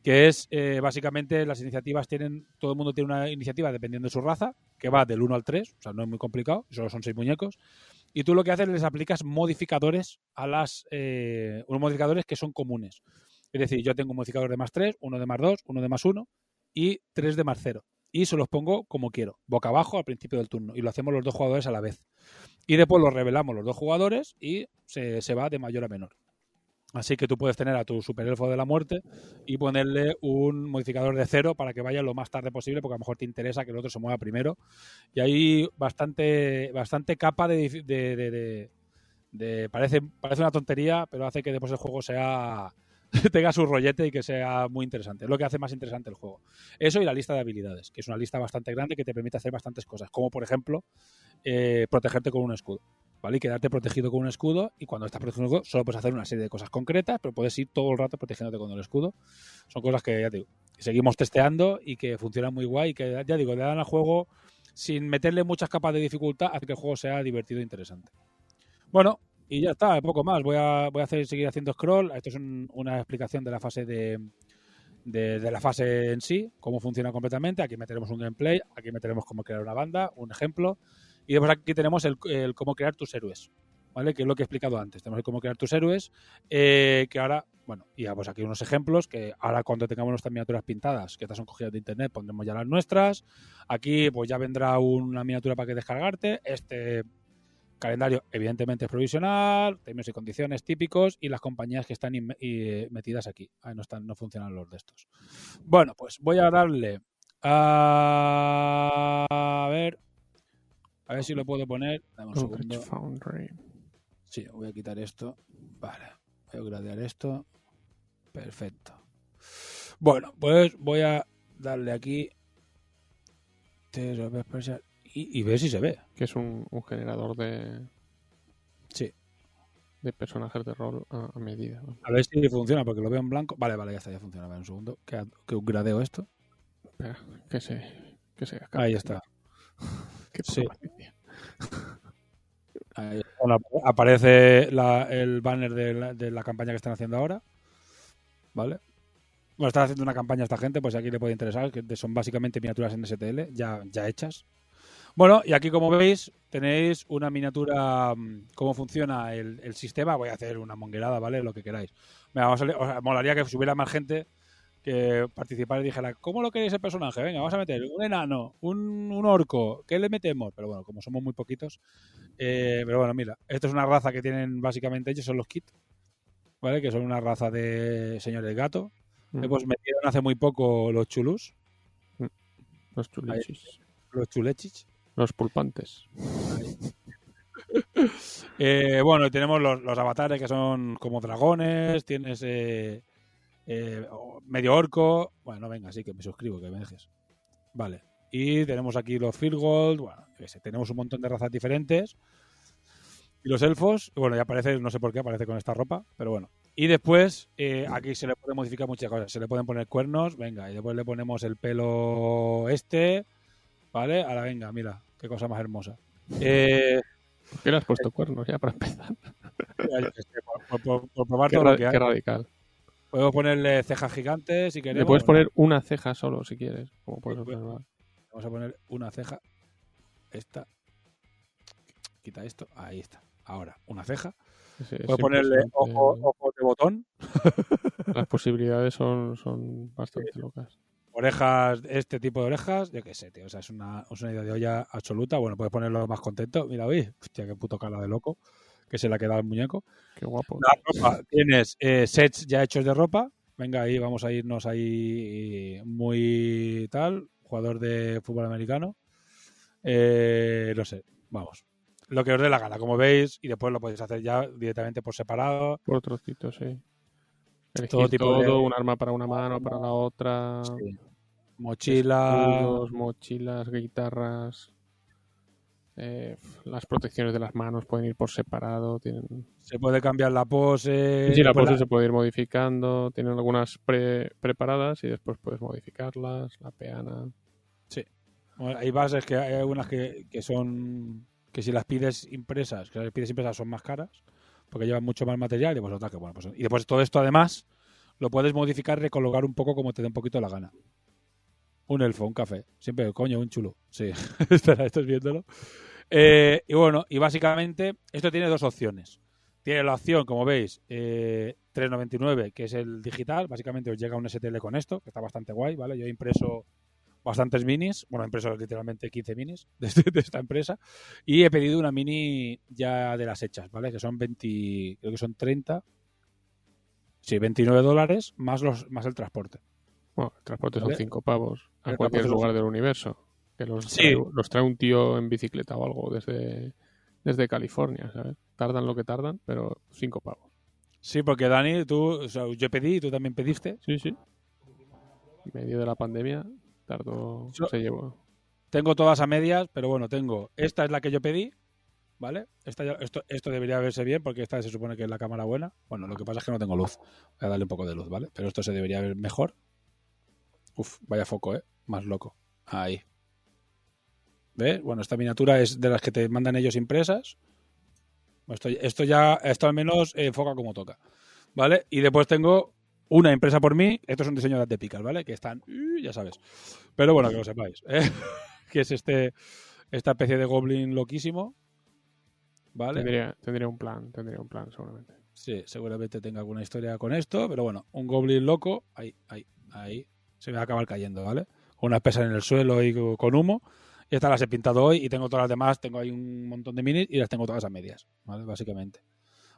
Speaker 1: que es eh, básicamente las iniciativas tienen, todo el mundo tiene una iniciativa dependiendo de su raza, que va del 1 al 3, o sea, no es muy complicado, solo son 6 muñecos, y tú lo que haces les aplicas modificadores a las eh, unos modificadores que son comunes. Es decir, yo tengo un modificador de más 3, uno de más 2, uno de más 1 y 3 de más 0. Y se los pongo como quiero, boca abajo al principio del turno. Y lo hacemos los dos jugadores a la vez. Y después los revelamos los dos jugadores y se, se va de mayor a menor. Así que tú puedes tener a tu superelfo de la muerte y ponerle un modificador de cero para que vaya lo más tarde posible, porque a lo mejor te interesa que el otro se mueva primero. Y hay bastante, bastante capa de, parece, parece una tontería, pero hace que después el juego sea tenga su rollete y que sea muy interesante. Es lo que hace más interesante el juego. Eso y la lista de habilidades, que es una lista bastante grande que te permite hacer bastantes cosas, como por ejemplo eh, protegerte con un escudo. ¿vale? Y quedarte protegido con un escudo y cuando estás protegido con un escudo solo puedes hacer una serie de cosas concretas, pero puedes ir todo el rato protegiéndote con el escudo. Son cosas que ya digo, seguimos testeando y que funcionan muy guay y que ya digo, le dan al juego sin meterle muchas capas de dificultad hace que el juego sea divertido e interesante. Bueno, y ya está, poco más. Voy a, voy a hacer, seguir haciendo scroll. Esto es una explicación de la fase de, de, la fase en sí, cómo funciona completamente. Aquí meteremos un gameplay, aquí meteremos cómo crear una banda, un ejemplo. Y después aquí tenemos el, cómo crear tus héroes, ¿vale? Que es lo que he explicado antes. Tenemos el cómo crear tus héroes, eh, que ahora, bueno, y pues aquí unos ejemplos, que ahora cuando tengamos nuestras miniaturas pintadas, que estas son cogidas de internet, pondremos ya las nuestras. Aquí pues ya vendrá una miniatura para que descargarte. Este calendario evidentemente es provisional, términos y condiciones típicos y las compañías que están y, eh, metidas aquí. Ah, no, están, no funcionan los de estos. Bueno, pues voy a darle a, a ver, a ver si lo puedo poner. Dame un segundo.
Speaker 2: Foundry.
Speaker 1: Sí, voy a quitar esto. Vale, voy a gradear esto. Perfecto. Bueno, pues voy a darle aquí. Y, y ver si se ve.
Speaker 2: Que es un, un generador de,
Speaker 1: Sí.
Speaker 2: de personajes de rol a, a medida.
Speaker 1: A ver si funciona, porque lo veo en blanco. Vale, vale, ya está, ya funciona. Vale, un segundo. Que, que gradeo esto.
Speaker 2: Espera, que se, que se
Speaker 1: Ahí está.
Speaker 2: Qué
Speaker 1: Sí. Ahí. Bueno, aparece la- el banner de la, de la campaña que están haciendo ahora. ¿Vale? Bueno, están haciendo una campaña esta gente, pues aquí le puede interesar, que son básicamente miniaturas en STL, ya, ya hechas. Bueno, y aquí como veis, tenéis una miniatura, mm, cómo funciona el, el sistema. Voy a hacer una monguerada, ¿vale? Lo que queráis. Venga, vamos a, molaría que si hubiera más gente que participara y dijera, ¿cómo lo queréis el personaje? Venga, vamos a meter un enano, un, un orco, ¿qué le metemos? Pero bueno, como somos muy poquitos. eh, pero bueno, mira, esto es una raza que tienen básicamente ellos, son los kit, ¿vale? Que son una raza de señores gato.
Speaker 2: Mm,
Speaker 1: Después metieron hace muy poco los chulus,
Speaker 2: Los chulichis.
Speaker 1: los chulechich.
Speaker 2: Los pulpantes.
Speaker 1: Eh, bueno, tenemos los, los avatares que son como dragones, tienes eh, eh, medio orco. Bueno, venga, sí, que me suscribo, que me dejes. Vale. Y tenemos aquí los Field Gold, bueno, sé, tenemos un montón de razas diferentes. Y los elfos, bueno, ya aparece, no sé por qué aparece con esta ropa, pero bueno. Y después, eh, aquí se le puede modificar muchas cosas. Se le pueden poner cuernos, venga, y después le ponemos el pelo este, ¿vale? Ahora venga, mira, qué cosa más hermosa. Eh,
Speaker 2: ¿Por qué le has puesto cuernos ya para empezar?
Speaker 1: Ya, sé, por, por- por- probar
Speaker 2: Qué,
Speaker 1: todo lo que hay.
Speaker 2: qué radical.
Speaker 1: Podemos ponerle cejas gigantes si queremos.
Speaker 2: Le puedes poner una ceja solo si quieres, como puedes
Speaker 1: Sí, pues.
Speaker 2: observar.
Speaker 1: Vamos a poner una ceja. Esta. Quita esto. Ahí está. Ahora, una ceja.
Speaker 2: Es
Speaker 1: Puedo ponerle
Speaker 2: impresionante.
Speaker 1: ojo- ojos de botón.
Speaker 2: Las posibilidades son, son bastante locas.
Speaker 1: Orejas, este tipo de orejas. Yo qué sé, tío. O sea, es una, es una idea de olla absoluta. Bueno, puedes ponerlo más contento. Mira, uy. Hostia, qué puto cara de loco. Que se le ha quedado el muñeco.
Speaker 2: Qué guapo.
Speaker 1: La ropa, tienes eh, sets ya hechos de ropa. Venga, ahí vamos a irnos ahí muy tal. Jugador de fútbol americano. Eh, no sé, vamos. Lo que os dé la gana, como veis, y después lo podéis hacer ya directamente por separado.
Speaker 2: Por trocitos, sí.
Speaker 1: Todo
Speaker 2: todo,
Speaker 1: tipo de-
Speaker 2: un arma para una mano, para la otra.
Speaker 1: Mochila.
Speaker 2: escudos, mochilas, guitarras. eh, las protecciones de las manos pueden ir por separado. Tienen...
Speaker 1: Se puede cambiar la pose.
Speaker 2: sí, la pose se puede ir modificando. Tienen algunas pre- preparadas y después puedes modificarlas. La peana.
Speaker 1: Bueno, hay bases que hay algunas que, que son que si las pides impresas, que las pides impresas son más caras porque llevan mucho más material y pues pues y después todo esto además lo puedes modificar, recolocar un poco como te dé un poquito la gana. Un elfo, un café, siempre coño, un chulo. Sí, estás viéndolo. Eh, y bueno, y básicamente esto tiene dos opciones. Tiene la opción, como veis, eh, 3.99, que es el digital. Básicamente os llega un STL con esto, que está bastante guay, ¿vale? Yo he impreso bastantes minis, bueno, he impreso literalmente 15 minis de, este- de esta empresa y he pedido una mini ya de las hechas, ¿vale? Que son 20, creo que son 30, sí, 29 dólares más los más el transporte.
Speaker 2: Bueno, el transporte
Speaker 1: Vale.
Speaker 2: son cinco pavos a
Speaker 1: El
Speaker 2: cualquier lugar del universo. Que los,
Speaker 1: Sí.
Speaker 2: trae, los trae un tío en bicicleta o algo desde, desde California, ¿sabes? Tardan lo que tardan, pero cinco pavos.
Speaker 1: Sí, porque Dani, tú, o sea, yo pedí y tú también pediste.
Speaker 2: Sí, sí. En medio de la pandemia tardó,
Speaker 1: Yo-
Speaker 2: se llevó.
Speaker 1: Tengo todas a medias, pero bueno, tengo. Esta es la que yo pedí, ¿vale? Esta esto, esto debería verse bien porque esta se supone que es la cámara buena. Bueno, lo que pasa es que no tengo luz. Voy a darle un poco de luz, ¿vale? Pero esto se debería ver mejor. Uf, vaya foco, ¿eh? Más loco. Ahí. ¿Ves? Bueno, esta miniatura es de las que te mandan ellos impresas. Esto, esto ya, esto al menos eh, enfoca como toca. ¿Vale? Y después tengo una impresa por mí. Esto es un diseño de picas, ¿vale? Que están, uh, ya sabes. Pero bueno, que lo sepáis. ¿eh? que es este esta especie de goblin loquísimo. ¿Vale?
Speaker 2: Tendría, tendría un plan, tendría un plan seguramente.
Speaker 1: Sí, seguramente tenga alguna historia con esto, pero bueno, un goblin loco, ahí, ahí, ahí, se me va a acabar cayendo, ¿vale? Con unas pesas en el suelo y con humo. Y estas las he pintado hoy y tengo todas las demás, tengo ahí un montón de minis y las tengo todas a medias, ¿vale? Básicamente.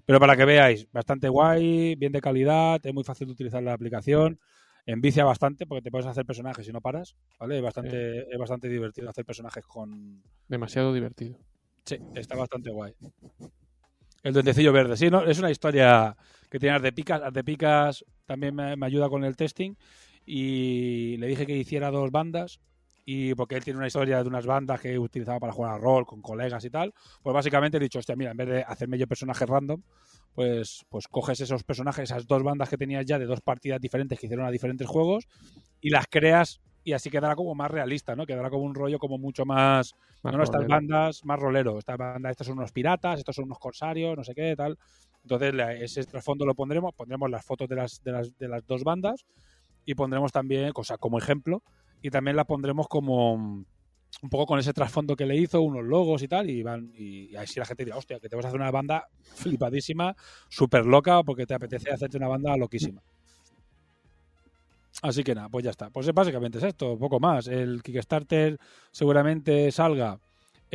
Speaker 1: Pero para que veáis, bastante guay, bien de calidad, es muy fácil de utilizar la aplicación, envicia bastante porque te puedes hacer personajes y no paras, ¿vale? Es bastante, es bastante divertido hacer personajes con...
Speaker 2: Demasiado divertido.
Speaker 1: Sí, está bastante guay. El duendecillo verde, sí, ¿no? Es una historia que tiene de picas. de picas también me, me ayuda con el testing y le dije que hiciera dos bandas y porque él tiene una historia de unas bandas que utilizaba para jugar a rol con colegas y tal, pues básicamente he dicho, hostia, mira, en vez de hacerme yo personajes random, pues, pues coges esos personajes, esas dos bandas que tenías ya de dos partidas diferentes que hicieron a diferentes juegos y las creas y así quedará como más realista, ¿no? Quedará como un rollo como mucho más,
Speaker 2: Más
Speaker 1: no, no, estas bandas más rolero, estas bandas, estos son unos piratas, estos son unos corsarios, no sé qué, tal. Entonces ese trasfondo lo pondremos, pondremos las fotos de las, de las, de las dos bandas y pondremos también, cosa como ejemplo, y también la pondremos como mm, un poco con ese trasfondo que le hizo, unos logos y tal, y van y, y así la gente dirá, hostia, que te vas a hacer una banda flipadísima, súper loca, porque te apetece hacerte una banda loquísima. Así que nada, pues ya está. Pues básicamente es esto, poco más. El Kickstarter seguramente salga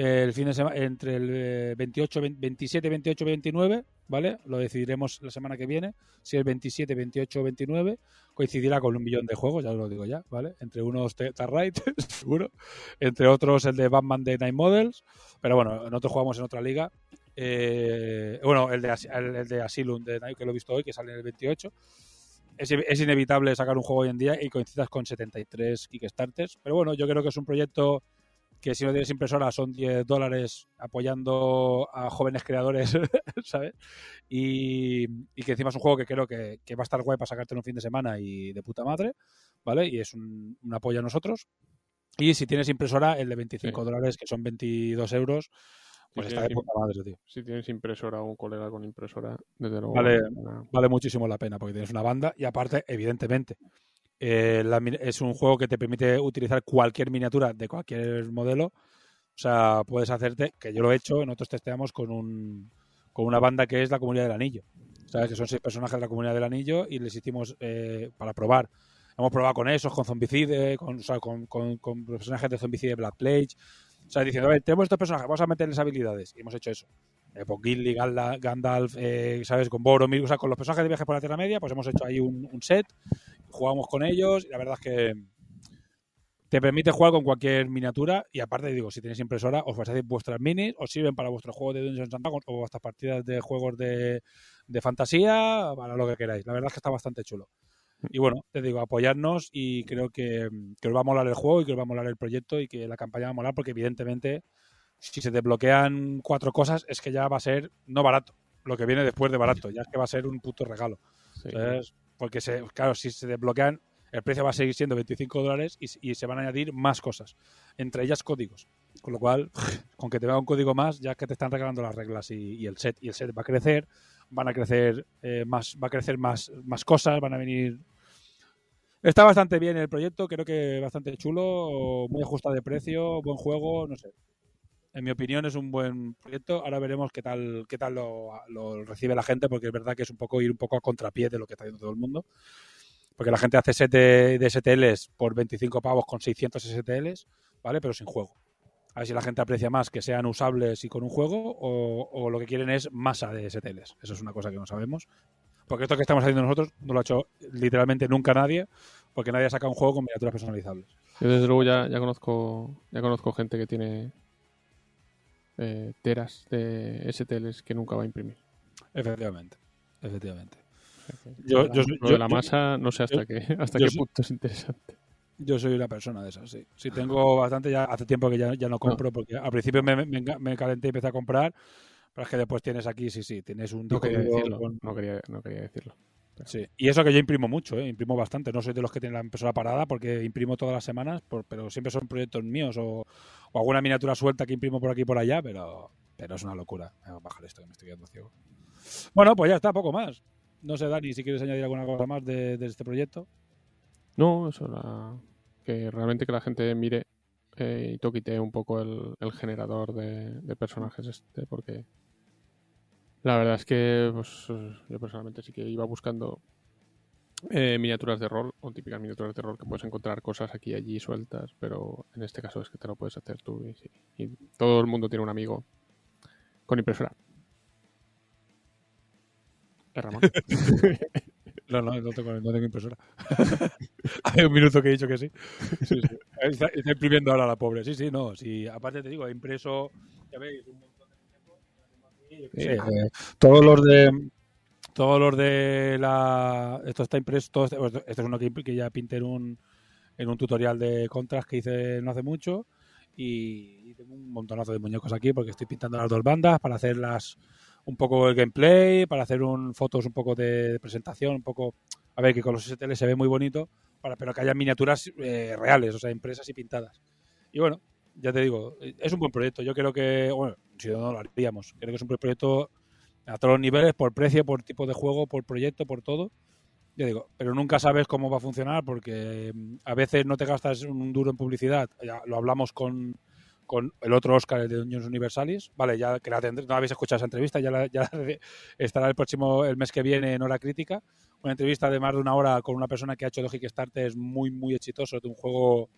Speaker 1: el fin de semana entre el eh, 28, 20 27, 28, 29, ¿vale? Lo decidiremos la semana que viene. Si es 27, 28 o 29, coincidirá con un millón de juegos, ya lo digo ya, ¿vale? Entre unos Right, seguro. Entre otros el de Batman de Nine Models. Pero bueno, nosotros jugamos en otra liga. Eh, bueno, el de, el, el de Asylum de Nike que lo he visto hoy, que sale en el 28. Es, es inevitable sacar un juego hoy en día y coincidas con 73 Kickstarters. Pero bueno, yo creo que es un proyecto que si no tienes impresora son 10 dólares apoyando a jóvenes creadores, ¿sabes? Y, y que encima es un juego que creo que, que va a estar guay para sacarte en un fin de semana y de puta madre, ¿vale? Y es un, un apoyo a nosotros. Y si tienes impresora, el de 25
Speaker 2: Sí.
Speaker 1: dólares, que son 22 euros, pues está de puta madre, tío.
Speaker 2: Si tienes impresora o un colega con impresora, desde luego.
Speaker 1: Vale. vale muchísimo la pena porque tienes una banda y aparte, evidentemente, eh, es un juego que te permite utilizar cualquier miniatura de cualquier modelo. O sea, puedes hacerte, que yo lo he hecho, nosotros testeamos con, un, con una banda que es la Comunidad del Anillo. ¿Sabes? Que son seis personajes de la Comunidad del Anillo y les hicimos eh, para probar. Hemos probado con esos, con Zombicide, con, o con, con- con personajes de Zombicide Black Plague. O sea, diciendo, a ver, tenemos estos personajes, vamos a meterles habilidades. Y hemos hecho eso. Eh, pues Gilly, Gandalf, eh, ¿sabes? Con Boromir, o sea, con los personajes de viaje por la Tierra Media, pues hemos hecho ahí un set, jugamos con ellos y la verdad es que te permite jugar con cualquier miniatura y aparte digo, si tenéis impresora, os vais a hacer vuestras minis, os sirven para vuestro juego de Dungeons and Dragons o vuestras partidas de juegos de, de fantasía, para lo que queráis. La verdad es que está bastante chulo. Y bueno, te digo, apoyarnos y creo que, que os va a molar el juego y que os va a molar el proyecto y que la campaña va a molar porque evidentemente si se desbloquean cuatro cosas es que ya va a ser no barato, lo que viene después de barato, ya es que va a ser un puto regalo.
Speaker 2: sí.
Speaker 1: ¿sabes? Porque, se, claro, si se desbloquean, el precio va a seguir siendo 25 dólares y, se van a añadir más cosas, entre ellas códigos. Con lo cual, con que te vea un código más, ya que te están regalando las reglas y, el set, y el set va a crecer, van a crecer eh, más, va a crecer más, más cosas, van a venir. Está bastante bien el proyecto, creo que bastante chulo, muy ajustado de precio, buen juego, no sé. En mi opinión es un buen proyecto. Ahora veremos qué tal, qué tal lo, lo recibe la gente, porque es verdad que es un poco ir un poco a contrapié de lo que está haciendo todo el mundo. Porque la gente hace set de, STLs por 25 pavos con 600 STLs, ¿vale? Pero sin juego. A ver si la gente aprecia más que sean usables y con un juego o, o lo que quieren es masa de STLs. Eso es una cosa que no sabemos. Porque esto que estamos haciendo nosotros no lo ha hecho literalmente nunca nadie, porque nadie ha sacado un juego con miniaturas personalizables.
Speaker 2: Yo desde luego ya, ya conozco ya conozco gente que tiene eh, teras de STLs que nunca va a imprimir.
Speaker 1: Efectivamente. Efectivamente.
Speaker 2: Yo,
Speaker 1: Yo- yo-
Speaker 2: lo
Speaker 1: yo-
Speaker 2: de la masa no sé hasta
Speaker 1: yo-
Speaker 2: qué hasta qué
Speaker 1: soy-
Speaker 2: punto es interesante.
Speaker 1: Yo soy una persona de esas, sí. Sí, tengo bastante, ya hace tiempo que ya, ya no compro, porque al principio me, me, me calenté y empecé a comprar, pero es que después tienes aquí, sí, sí, tienes un
Speaker 2: No quería decirlo.
Speaker 1: con-
Speaker 2: No quería, no quería decirlo.
Speaker 1: Sí. Y eso que yo imprimo mucho, ¿eh? imprimo bastante. No soy de los que tienen la impresora parada porque imprimo todas las semanas, por- pero siempre son proyectos míos o, o alguna miniatura suelta que imprimo por aquí y por allá, pero, pero es una locura. Voy a bajar esto que me estoy quedando ciego. Bueno, pues ya está, poco más. No sé, Dani, si quieres añadir alguna cosa más de, de este proyecto.
Speaker 2: No, eso, la... que realmente que la gente mire eh, y toquite un poco el, el generador de, de, personajes este, porque la verdad es que pues, yo personalmente sí que iba buscando eh, miniaturas de rol o típicas miniaturas de rol que puedes encontrar cosas aquí y allí sueltas, pero en este caso es que te lo puedes hacer tú y, sí. y todo el mundo tiene un amigo con impresora. ¿Es Ramón?
Speaker 1: No, no, no tengo, no tengo impresora. Hay un minuto que he dicho que sí. sí, sí. Está, está, imprimiendo ahora la pobre. Sí, sí, no. Sí, aparte te digo, he impreso, ya veis, un sí, eh, todos los de todos los de la esto está impreso, todo este, este es uno que, que, ya pinté en un en un tutorial de contras que hice no hace mucho y, y tengo un montonazo de muñecos aquí porque estoy pintando las dos bandas para hacer las un poco el gameplay, para hacer un, fotos un poco de, presentación, un poco, a ver, que con los STL se ve muy bonito, para, pero que haya miniaturas eh, reales, o sea, impresas y pintadas. Y bueno, ya te digo, es un buen proyecto. Yo creo que, bueno, si no lo haríamos, creo que es un proyecto a todos los niveles, por precio, por tipo de juego, por proyecto, por todo. Ya digo, pero nunca sabes cómo va a funcionar porque mm, a veces no te gastas un duro en publicidad. Ya lo hablamos con, con el otro Oscar, el de Dungeons Universalis. Vale, ya que la tendré, no habéis escuchado esa entrevista, ya, la, ya estará el próximo, el mes que viene en Hora Crítica. Una entrevista de más de una hora con una persona que ha hecho dos Kickstarters muy, muy exitoso de un juego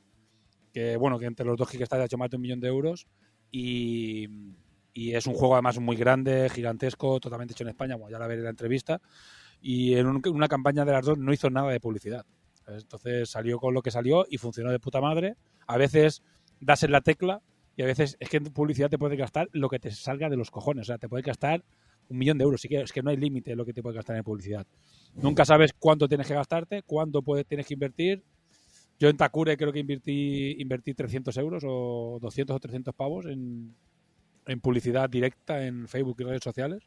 Speaker 1: que, bueno, que entre los dos Kickstarters ha hecho más de un millón de euros. Y, y es un juego además muy grande, gigantesco, totalmente hecho en España, bueno, ya la veré la entrevista. Y en un, una campaña de las dos no hizo nada de publicidad. Entonces salió con lo que salió y funcionó de puta madre. A veces das en la tecla y a veces es que en publicidad te puede gastar lo que te salga de los cojones. O sea, te puede gastar un millón de euros. Sí que es que no hay límite en lo que te puede gastar en publicidad. Nunca sabes cuánto tienes que gastarte, cuánto puedes, tienes que invertir. Yo en Takure creo que invertí, invertí 300 euros o 200 o 300 pavos en, en publicidad directa en Facebook y redes sociales.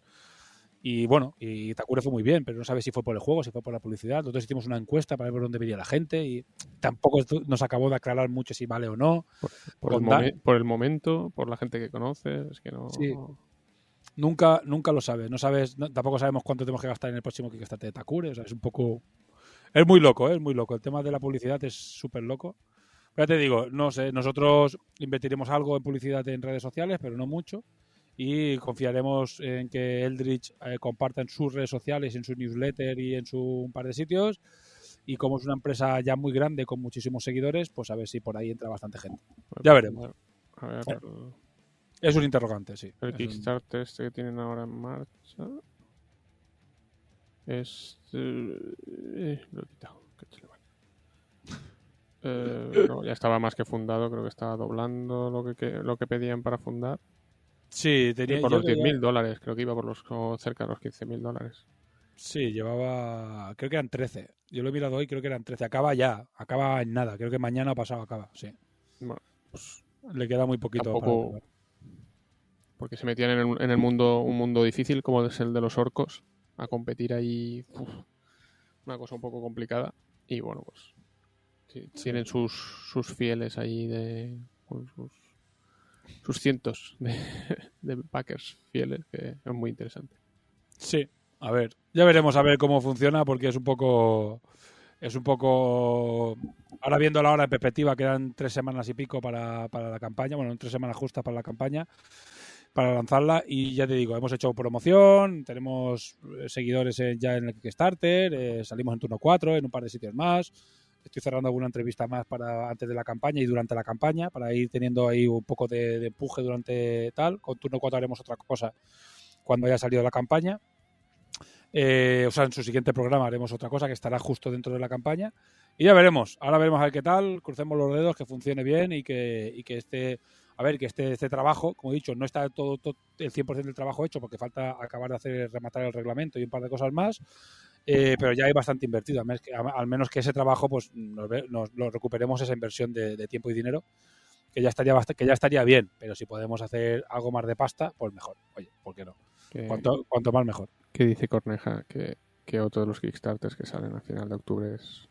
Speaker 1: Y bueno, y Takure fue muy bien, pero no sabes si fue por el juego, si fue por la publicidad. Nosotros hicimos una encuesta para ver dónde venía la gente y tampoco nos acabó de aclarar mucho si vale o no.
Speaker 2: Por, por, el, momen, por el, momento, por la gente que conoces, es que no.
Speaker 1: Sí. Nunca, nunca lo sabes. No sabes, no, tampoco sabemos cuánto tenemos que gastar en el próximo Kickstarter de Takure. O sea, es un poco. Es muy loco, ¿eh? es muy loco. El tema de la publicidad es súper loco. Pero ya te digo, no sé, nosotros invertiremos algo en publicidad en redes sociales, pero no mucho y confiaremos en que Eldritch eh, comparta en sus redes sociales, en su newsletter y en su un par de sitios. Y como es una empresa ya muy grande con muchísimos seguidores, pues a ver si por ahí entra bastante gente. Ya veremos.
Speaker 2: A ver,
Speaker 1: es un interrogante, sí.
Speaker 2: El Kickstarter este que tienen ahora en marcha es... Eh, lo he quitado. Eh, no, ya estaba más que fundado, creo que estaba doblando lo que, que, lo que pedían para fundar.
Speaker 1: Sí, tenía.
Speaker 2: Y por los 10.000 mil dólares, creo que iba por los cerca de los 15.000 dólares.
Speaker 1: Sí, llevaba. Creo que eran 13. Yo lo he mirado hoy, creo que eran 13. Acaba ya, acaba en nada. Creo que mañana o pasado acaba, sí.
Speaker 2: Bueno, pues
Speaker 1: le queda muy poquito.
Speaker 2: Tampoco... Para porque se metían en el, en el, mundo, un mundo difícil como es el de los orcos, a competir ahí. Uf, una cosa un poco complicada. Y bueno, pues. Sí, tienen sus, sus fieles ahí de. Sus, sus cientos de, Packers fieles, que es muy interesante.
Speaker 1: Sí, a ver, ya veremos a ver cómo funciona porque es un poco es un poco ahora viendo la hora de perspectiva quedan tres semanas y pico para, para la campaña, bueno, tres semanas justas para la campaña para lanzarla y ya te digo, hemos hecho promoción, tenemos seguidores ya en el Kickstarter, eh, salimos en turno 4 en un par de sitios más, estoy cerrando alguna entrevista más para antes de la campaña y durante la campaña para ir teniendo ahí un poco de, empuje durante tal. Con turno 4 haremos otra cosa cuando haya salido la campaña. Eh, o sea, en su siguiente programa haremos otra cosa que estará justo dentro de la campaña. Y ya veremos. Ahora veremos a ver qué tal. Crucemos los dedos, que funcione bien y que, y que este, a ver, que este, este trabajo, como he dicho, no está todo, todo el 100% del trabajo hecho porque falta acabar de hacer rematar el reglamento y un par de cosas más. Eh, pero ya hay bastante invertido, al menos que, al menos que ese trabajo pues nos, nos, nos, recuperemos esa inversión de, de, tiempo y dinero, que ya estaría que ya estaría bien, pero si podemos hacer algo más de pasta, pues mejor. Oye, ¿por qué no? Cuanto, cuanto, más mejor.
Speaker 2: ¿Qué dice Corneja? Que, que, otro de los Kickstarters que salen al final de octubre es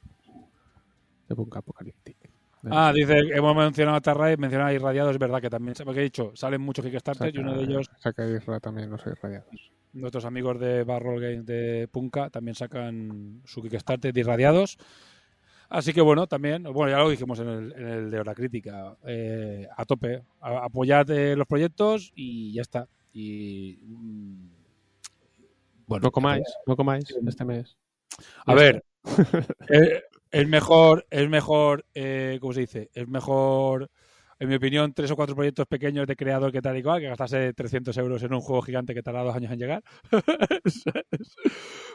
Speaker 2: de Punk Apocalyptic.
Speaker 1: Ah, dice, hemos mencionado a Tarray, mencionado a Irradiados, es verdad que también, porque he dicho, salen muchos Kickstarters
Speaker 2: saca,
Speaker 1: y uno de ellos...
Speaker 2: Saca Isra también los Irradiados.
Speaker 1: Nuestros amigos de Barrel Games de Punka también sacan su Kickstarter de Irradiados. Así que bueno, también, bueno, ya lo dijimos en el, en el de Hora Crítica, eh, a tope, a- apoyad eh, los proyectos y ya está. Y mm, bueno,
Speaker 2: No comáis, no comáis este mes.
Speaker 1: A
Speaker 2: Ya
Speaker 1: ver, eh, es mejor, es mejor, eh, ¿cómo se dice? Es mejor, en mi opinión, tres o cuatro proyectos pequeños de creador que tal y cual, que gastarse 300 euros en un juego gigante que tarda dos años en llegar.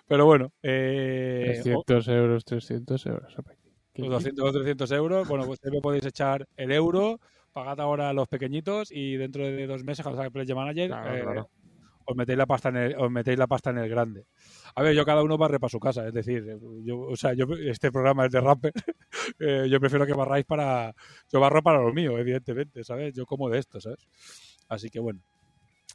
Speaker 1: Pero bueno, eh,
Speaker 2: 300 euros, 300 euros.
Speaker 1: o 200 o 300 euros, bueno, pues siempre podéis echar el euro, pagad ahora a los pequeñitos y dentro de dos meses, cuando salga Play Manager,
Speaker 2: Claro,
Speaker 1: eh,
Speaker 2: claro.
Speaker 1: os metéis la pasta en el, os metéis la pasta en el grande. A ver, yo cada uno barre para su casa, es decir, yo, o sea, yo este programa es de rapper, eh, yo prefiero que barráis para, yo barro para lo mío, evidentemente, ¿sabes? Yo como de esto, ¿sabes? Así que bueno.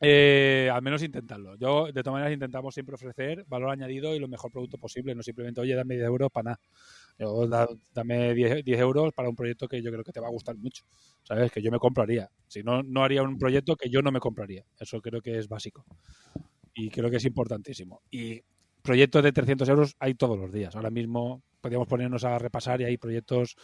Speaker 1: Eh, al menos intentarlo. Yo, de todas maneras, intentamos siempre ofrecer valor añadido y lo mejor producto posible. No simplemente, oye, dame 10 euros para nada. Yo, da- dame 10, 10 euros para un proyecto que yo creo que te va a gustar mucho. ¿Sabes? Que yo me compraría. Si no, no haría un proyecto que yo no me compraría. Eso creo que es básico. Y creo que es importantísimo. Y proyectos de 300 euros hay todos los días. Ahora mismo podríamos ponernos a repasar y hay proyectos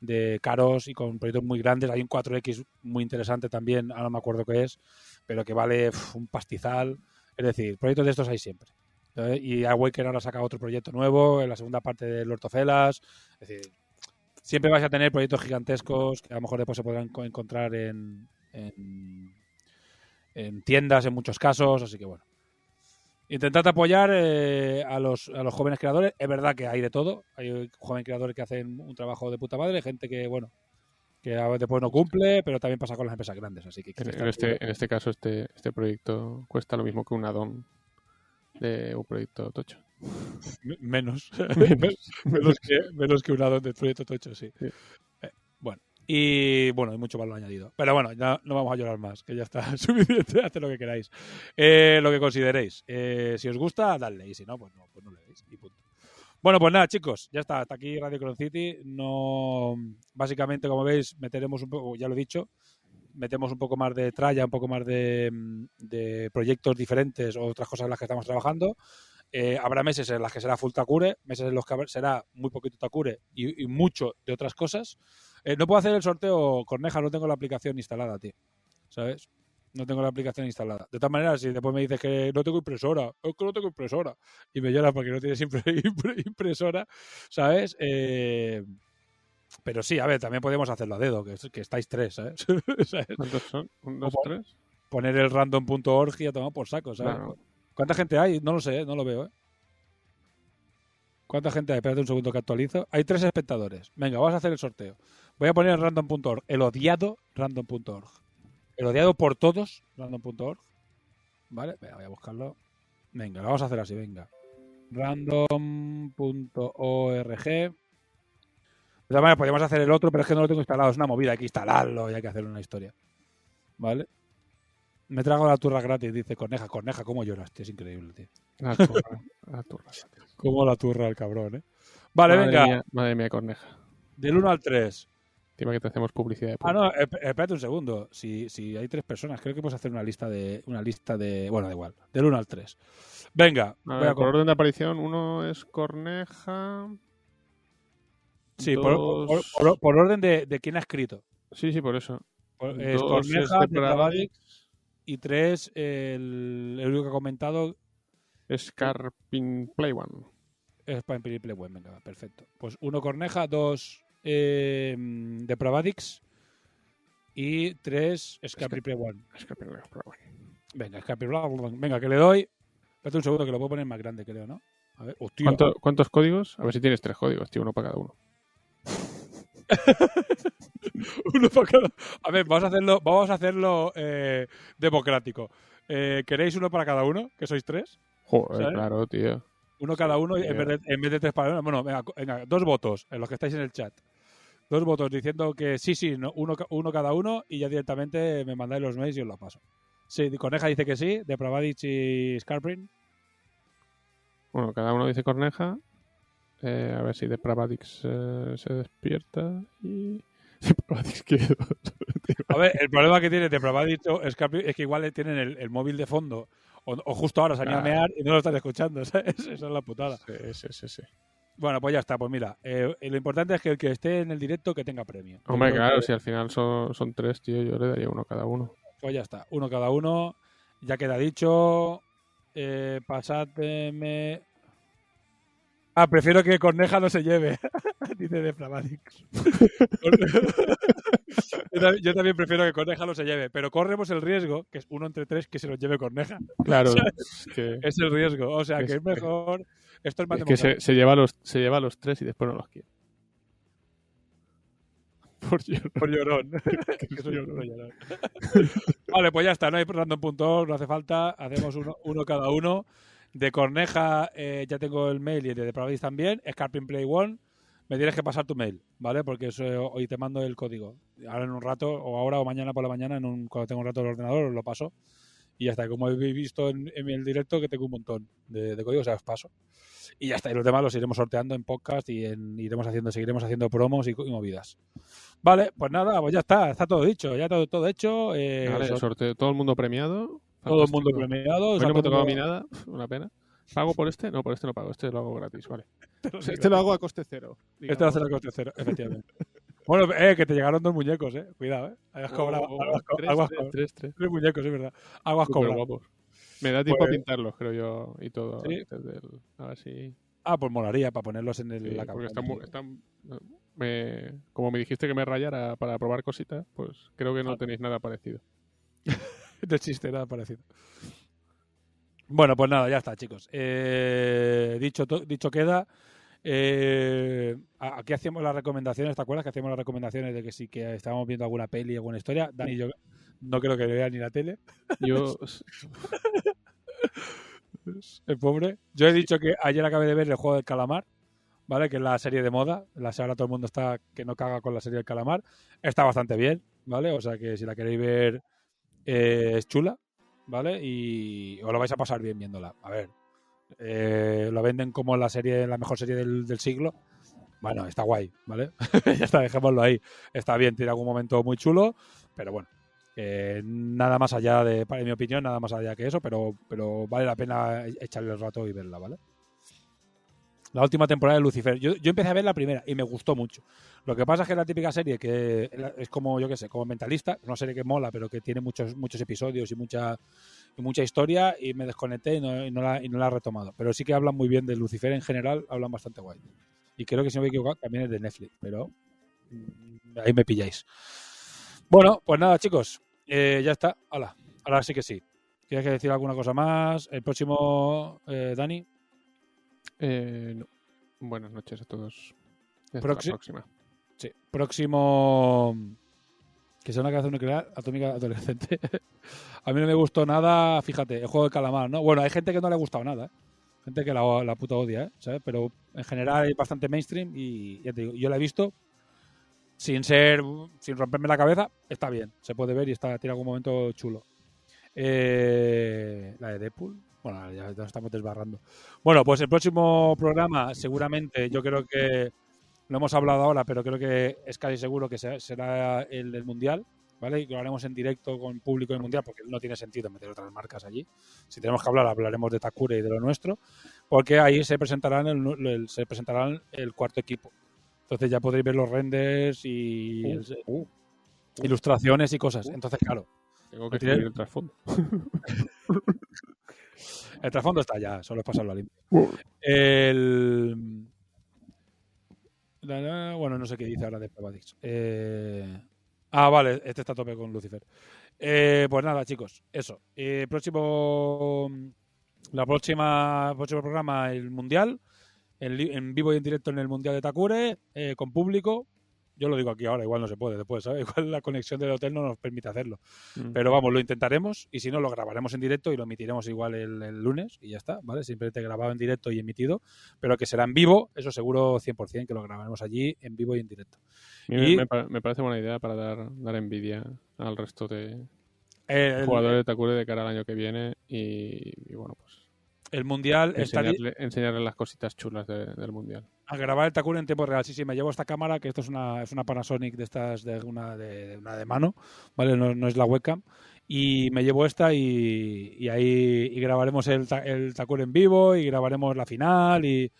Speaker 1: de caros y con proyectos muy grandes. Hay un 4X muy interesante también, ahora no me acuerdo qué es, pero que vale un pastizal. Es decir, proyectos de estos hay siempre. ¿sabes? Y Awaken ahora saca otro proyecto nuevo en la segunda parte del Ortofelas. Es decir, siempre vais a tener proyectos gigantescos que a lo mejor después se podrán co- encontrar en, en, en tiendas en muchos casos. Así que bueno. Intentad apoyar eh, a, los, a los jóvenes creadores. Es verdad que hay de todo. Hay jóvenes creadores que hacen un trabajo de puta madre, gente que, bueno, que después no cumple, pero también pasa con las empresas grandes. Así que
Speaker 2: En, en
Speaker 1: Kickstarter-
Speaker 2: este, en este caso, este, este proyecto cuesta lo mismo que un add-on de un proyecto tocho.
Speaker 1: Me- menos.
Speaker 2: Menos.
Speaker 1: menos, que, menos que un addon del proyecto Tocho, sí.
Speaker 2: Sí.
Speaker 1: Y bueno, hay mucho valor añadido. Pero bueno, ya no vamos a llorar más, que ya está suficiente, haced lo que queráis. Eh, lo que consideréis. Eh, si os gusta, dadle, y si no, pues no, pues no le deis, y punto. Bueno, pues nada, chicos, ya está. Hasta aquí Radio Cron City. No, básicamente, como veis, meteremos un poco, ya lo he dicho, metemos un poco más de tralla, un poco más de, mm, de proyectos diferentes o otras cosas en las que estamos trabajando. Eh, habrá meses en las que será full Takure, meses en los que será muy poquito Takure y, y mucho de otras cosas. Eh, no puedo hacer el sorteo Corneja, no tengo la aplicación instalada, tío. ¿Sabes? No tengo la aplicación instalada. De todas maneras, si después me dices que no tengo impresora, es que no tengo impresora, y me lloras porque no tienes impre- impre- impresora, ¿sabes? Eh, pero sí, a ver, también podemos hacerlo a dedo, que, es- que estáis tres. ¿Sabes?
Speaker 2: ¿Cuántos son? ¿Un, dos,
Speaker 1: Como-
Speaker 2: tres?
Speaker 1: Poner el random.org y a tomar por saco, ¿sabes?
Speaker 2: Claro.
Speaker 1: ¿Cuánta gente hay? No lo sé, ¿eh? no lo veo. ¿eh? ¿Cuánta gente hay? Espérate un segundo que actualizo. Hay tres espectadores. Venga, vamos a hacer el sorteo. Voy a poner el random.org, el odiado random.org. El odiado por todos, random.org. ¿Vale? Venga, voy a buscarlo. Venga, lo vamos a hacer así, venga. Random.org. De todas maneras, podríamos hacer el otro, pero es que no lo tengo instalado. Es una movida, hay que instalarlo y hay que hacer una historia. ¿Vale? Me trago la turra gratis, dice Corneja. Corneja, ¿cómo lloras? tío? Es increíble, tío.
Speaker 2: La turra. la turra.
Speaker 1: Cómo la turra el cabrón, ¿eh? Vale,
Speaker 2: madre
Speaker 1: venga.
Speaker 2: Mía, madre mía, corneja.
Speaker 1: Del 1 al 3.
Speaker 2: Encima que te hacemos publicidad de
Speaker 1: Ah, no, esp- espérate un segundo. Si, si hay tres personas, creo que puedes hacer una lista de. Una lista de. Bueno, da igual. Del 1 al 3. Venga,
Speaker 2: A
Speaker 1: voy
Speaker 2: ver,
Speaker 1: a
Speaker 2: por
Speaker 1: co-
Speaker 2: orden de aparición, uno es Corneja.
Speaker 1: Sí, por,
Speaker 2: dos-
Speaker 1: por- por- por orden de, de quién ha escrito.
Speaker 2: Sí, sí, por eso.
Speaker 1: Es
Speaker 2: Dos
Speaker 1: Corneja,
Speaker 2: es de
Speaker 1: y tres, el, el único que ha comentado
Speaker 2: Es Carpin Play One.
Speaker 1: es para Play Web. Venga, perfecto. Pues uno Corneja, dos eh, Depravadix y tres Scapri Play One.
Speaker 2: Es Carpin Play One.
Speaker 1: Venga, bla, bla, bla. Venga, que le doy. Espérate un segundo que lo puedo poner más grande, creo, ¿no? A ver, hostia.
Speaker 2: ¿Cuánto- ¿Cuántos códigos? A ver si tienes tres códigos, tío, uno para cada uno.
Speaker 1: Uno para cada- A ver, vamos a hacerlo, vamos a hacerlo eh, democrático. Eh, ¿Queréis uno para cada uno? Que sois tres.
Speaker 2: Joder,
Speaker 1: ¿Sabes?
Speaker 2: claro, tío.
Speaker 1: Uno cada uno en vez, de, en vez de tres para uno. Bueno, venga, dos votos en los que estáis en el chat. Dos votos diciendo que sí, sí, no, uno, uno cada uno y ya directamente me mandáis los mails y os los paso. Sí, Coneja dice que sí, de Pravadic y Scarprin.
Speaker 2: Bueno, cada uno dice Corneja. Eh, a ver si Depravadix eh, se despierta y... Depravadix.
Speaker 1: A ver, el problema que tiene de Pravadic o Scarprin es que igual le tienen el, el móvil de fondo O, o justo ahora se han ido a mear y no lo están escuchando, ¿sabes? Esa es la putada.
Speaker 2: Sí, sí, sí, sí.
Speaker 1: Bueno, pues ya está, pues mira, eh, lo importante es que el que esté en el directo que tenga premio.
Speaker 2: Hombre, claro,
Speaker 1: que-
Speaker 2: si al final son, son tres, tío, yo le daría uno cada uno.
Speaker 1: Pues ya está, uno cada uno. Ya queda dicho. Eh, pasadme. Ah, prefiero que Corneja no se lleve, dice de Flamadix. yo, también, prefiero que Corneja no se lleve, pero corremos el riesgo, que es uno entre tres, que se lo lleve Corneja.
Speaker 2: Claro,
Speaker 1: sea,
Speaker 2: es que,
Speaker 1: Es el riesgo, o sea,
Speaker 2: Es
Speaker 1: que es mejor. Esto es más
Speaker 2: es que se, se lleva los, se lleva los tres y después no los quiere. Por llorón.
Speaker 1: Por llorón. Que soy un llorón. vale, pues ya está, no hay random punto, no hace falta. Hacemos uno, uno cada uno. De Corneja eh, ya tengo el mail y de Depravadis también. Scarping Play One. Me tienes que pasar tu mail, ¿vale? Porque eso, eh, hoy te mando el código. Ahora en un rato, o ahora o mañana por la mañana, en un, cuando tengo un rato del ordenador, os lo paso. Y ya está. Como habéis visto en, en el directo, que tengo un montón de, de códigos, o sea, os paso. Y ya está. Y los demás los iremos sorteando en podcast y en- iremos haciendo, seguiremos haciendo promos y, y movidas. Vale, pues nada, pues ya está, está todo dicho, ya todo, todo hecho. eh,
Speaker 2: Vale,
Speaker 1: sor-
Speaker 2: sorteo, todo el mundo premiado.
Speaker 1: Todo el mundo premiado.
Speaker 2: No me tocado a mí nada, una pena. ¿Pago por este? No, por este no pago, este lo hago gratis, vale.
Speaker 1: Lo.
Speaker 2: Este lo hago a coste cero.
Speaker 1: Este va a ser el coste cero, efectivamente. bueno, eh, que te llegaron dos muñecos, eh. Cuidado, eh. Cobrado.
Speaker 2: Oh, oh,
Speaker 1: algo has co-
Speaker 2: tres,
Speaker 1: algo has
Speaker 2: tres,
Speaker 1: cobrado.
Speaker 2: tres, tres.
Speaker 1: Tres muñecos, es verdad.
Speaker 2: Súper
Speaker 1: cobrado.
Speaker 2: Me da tiempo
Speaker 1: Pues-
Speaker 2: a pintarlos, creo yo, y todo.
Speaker 1: Sí.
Speaker 2: a ver si...
Speaker 1: Ah, pues molaría para ponerlos en el,
Speaker 2: sí,
Speaker 1: la
Speaker 2: me- como me dijiste que me rayara para probar cositas, pues creo que no
Speaker 1: Ah.
Speaker 2: tenéis nada parecido.
Speaker 1: No existe nada parecido. Bueno, pues nada, ya está, chicos. Eh, dicho, dicho queda. eh, aquí hacíamos las recomendaciones, ¿te acuerdas que hacíamos las recomendaciones de que sí que estábamos viendo alguna peli, alguna historia? Dani y yo no creo que vea ni la tele,
Speaker 2: Yo,
Speaker 1: el pobre. Yo he dicho que ayer acabé de ver el juego del calamar, ¿vale? Que es la serie de moda. La ahora todo el mundo está que no caga con la serie del calamar. Está bastante bien, ¿vale? O sea que si la queréis ver eh, es chula, ¿vale? Y os lo vais a pasar bien viéndola. A ver, eh, lo venden como la serie, la mejor serie del, del siglo. Bueno, está guay, ¿vale? ya está, dejémoslo ahí. Está bien, tiene algún momento muy chulo, pero bueno. eh, nada más allá de, para mi opinión, nada más allá que eso, pero, pero vale la pena echarle el rato y verla, ¿vale? La última temporada de Lucifer. Yo, yo empecé a ver la primera y me gustó mucho. Lo que pasa es que es la típica serie que es como, yo qué sé, como mentalista, una serie que mola, pero que tiene muchos, muchos episodios y mucha, mucha historia, y me desconecté y no, y no la, y no la he retomado. Pero sí que hablan muy bien de Lucifer en general, hablan bastante guay. Y creo que si no me equivoco también es de Netflix, pero mm, ahí me pilláis. Bueno, pues nada, chicos, eh, ya está. Hala, ahora sí que sí. ¿Quieres que decir alguna cosa más? El próximo, eh, Dani.
Speaker 2: Eh, no. Buenas noches a todos. Hasta
Speaker 1: Proxi-
Speaker 2: la próxima.
Speaker 1: Sí. Próximo. Que sea una cabeza nuclear atómica adolescente. a mí no me gustó nada, fíjate, el juego de calamar, ¿no? Bueno, hay gente que no le ha gustado nada, ¿eh? Gente que la, la puta odia, ¿eh? ¿Sabes? Pero en general es bastante mainstream y ya te digo, yo la he visto sin ser, sin romperme la cabeza, está bien, se puede ver y está, tiene algún momento chulo. Eh, la de Deadpool, bueno, ya nos estamos desbarrando. Bueno, pues el próximo programa, seguramente, yo creo que lo hemos hablado ahora, pero creo que es casi seguro que se- será el del Mundial, ¿vale? Y lo haremos en directo con público del Mundial, porque no tiene sentido meter otras marcas allí. Si tenemos que hablar, hablaremos de Takure y de lo nuestro, porque ahí se presentarán el, el- se presentarán el cuarto equipo. Entonces ya podréis ver los renders y
Speaker 2: Uh,
Speaker 1: el-
Speaker 2: uh,
Speaker 1: ilustraciones y cosas.
Speaker 2: Uh.
Speaker 1: Entonces, claro,
Speaker 2: tengo que escribir el trasfondo.
Speaker 1: el trasfondo está ya, solo es pasarlo a limpio. El... Bueno, no sé qué dice ahora de Pavadix. Eh... Ah, vale, este está a tope con Lucifer. Eh, pues nada, chicos, eso. Eh, próximo, la próxima, próximo programa, el Mundial, en, en vivo y en directo en el Mundial de Takure, con público. Yo lo digo aquí ahora, igual no se puede después, ¿sabes? Igual la conexión del hotel no nos permite hacerlo.
Speaker 2: Mm.
Speaker 1: Pero vamos, lo intentaremos y si no, lo grabaremos en directo y lo emitiremos igual el, el lunes y ya está, ¿vale? Simplemente grabado en directo y emitido, pero que será en vivo, eso seguro 100% que lo grabaremos allí en vivo y en directo. Y-
Speaker 2: me, me parece buena idea para dar, dar envidia al resto de
Speaker 1: El,
Speaker 2: jugadores de Takure de cara al año que viene y, y bueno, pues
Speaker 1: el Mundial está di-
Speaker 2: enseñarle, enseñarle las cositas chulas de- del Mundial.
Speaker 1: a grabar el Takure en tiempo real. Sí, sí, me llevo esta cámara, que esto es una, es una Panasonic de estas, de una de, de una de mano, ¿vale? No, no es la webcam. y me llevo esta y, y ahí y grabaremos el, el Takure en vivo y grabaremos la final y,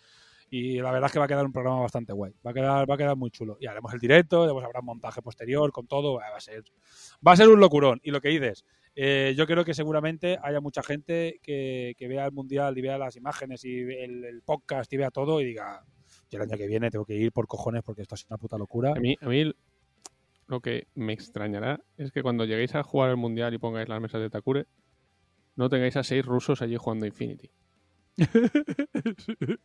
Speaker 1: y la verdad es que va a quedar un programa bastante guay. Va a quedar, va a quedar muy chulo. Y haremos el directo, después habrá un montaje posterior con todo. Va a ser, va a ser un locurón. Y lo que dices, eh, yo creo que seguramente haya mucha gente que, vea el mundial y vea las imágenes y el, el podcast y vea todo y diga, yo el año que viene tengo que ir por cojones porque esto es una puta locura.
Speaker 2: A mí, a mí lo que me extrañará es que cuando lleguéis a jugar el mundial y pongáis las mesas de Takure, no tengáis a seis rusos allí jugando Infinity.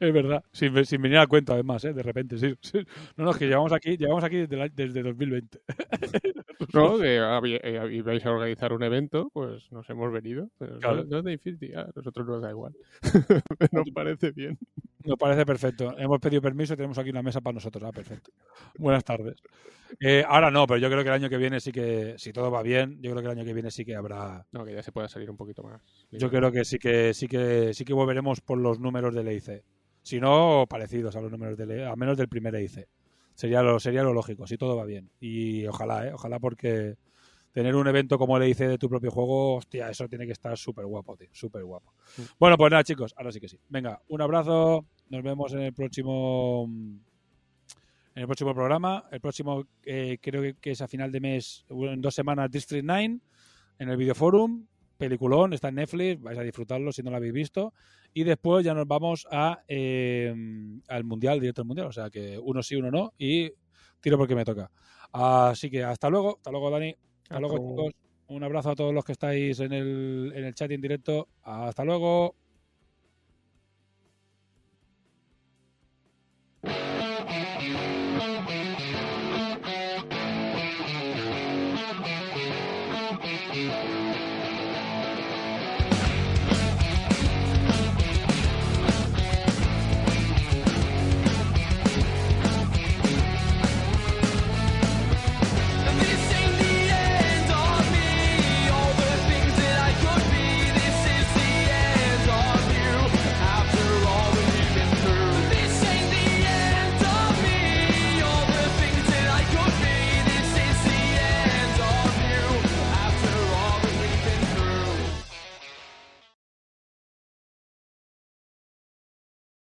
Speaker 1: es verdad, sin, sin venir a cuenta además, ¿eh? de repente, sí, sí. No, no, es que llevamos aquí, llevamos aquí desde, la- desde 2020.
Speaker 2: No, que habí- eh, ibais a organizar un evento, pues nos hemos venido. Pero
Speaker 1: Claro.
Speaker 2: no, no es Infinity, a nosotros nos da igual. nos parece bien.
Speaker 1: Nos parece perfecto. Hemos pedido permiso y tenemos aquí una mesa para nosotros. Ah, perfecto. Buenas tardes. Eh, ahora no, pero yo creo que el año que viene sí que, si todo va bien, yo creo que el año que viene sí que habrá.
Speaker 2: No, que ya se pueda salir un poquito más.
Speaker 1: Yo creo que sí que sí que sí que volveremos por los números del EIC. Si no, parecidos a los números del E- a menos del primer EIC. Sería lo, sería lo lógico, si todo va bien. Y ojalá, ¿eh? Ojalá porque tener un evento como el EIC de tu propio juego, hostia, eso tiene que estar súper guapo, tío. Súper guapo. Bueno, pues nada, chicos, ahora sí que sí. Venga, un abrazo. Nos vemos en el próximo en el próximo programa. El próximo eh, creo que- que es a final de mes, en dos semanas, District 9, en el Videoforum. Peliculón, está en Netflix, vais a disfrutarlo si no lo habéis visto. Y después ya nos vamos a eh, al Mundial, directo al Mundial. O sea que uno sí, uno no. Y tiro porque me toca. Así que hasta luego, hasta luego, Dani. Hasta luego, chicos. Un abrazo a todos los que estáis en el, en el chat en directo. Hasta luego.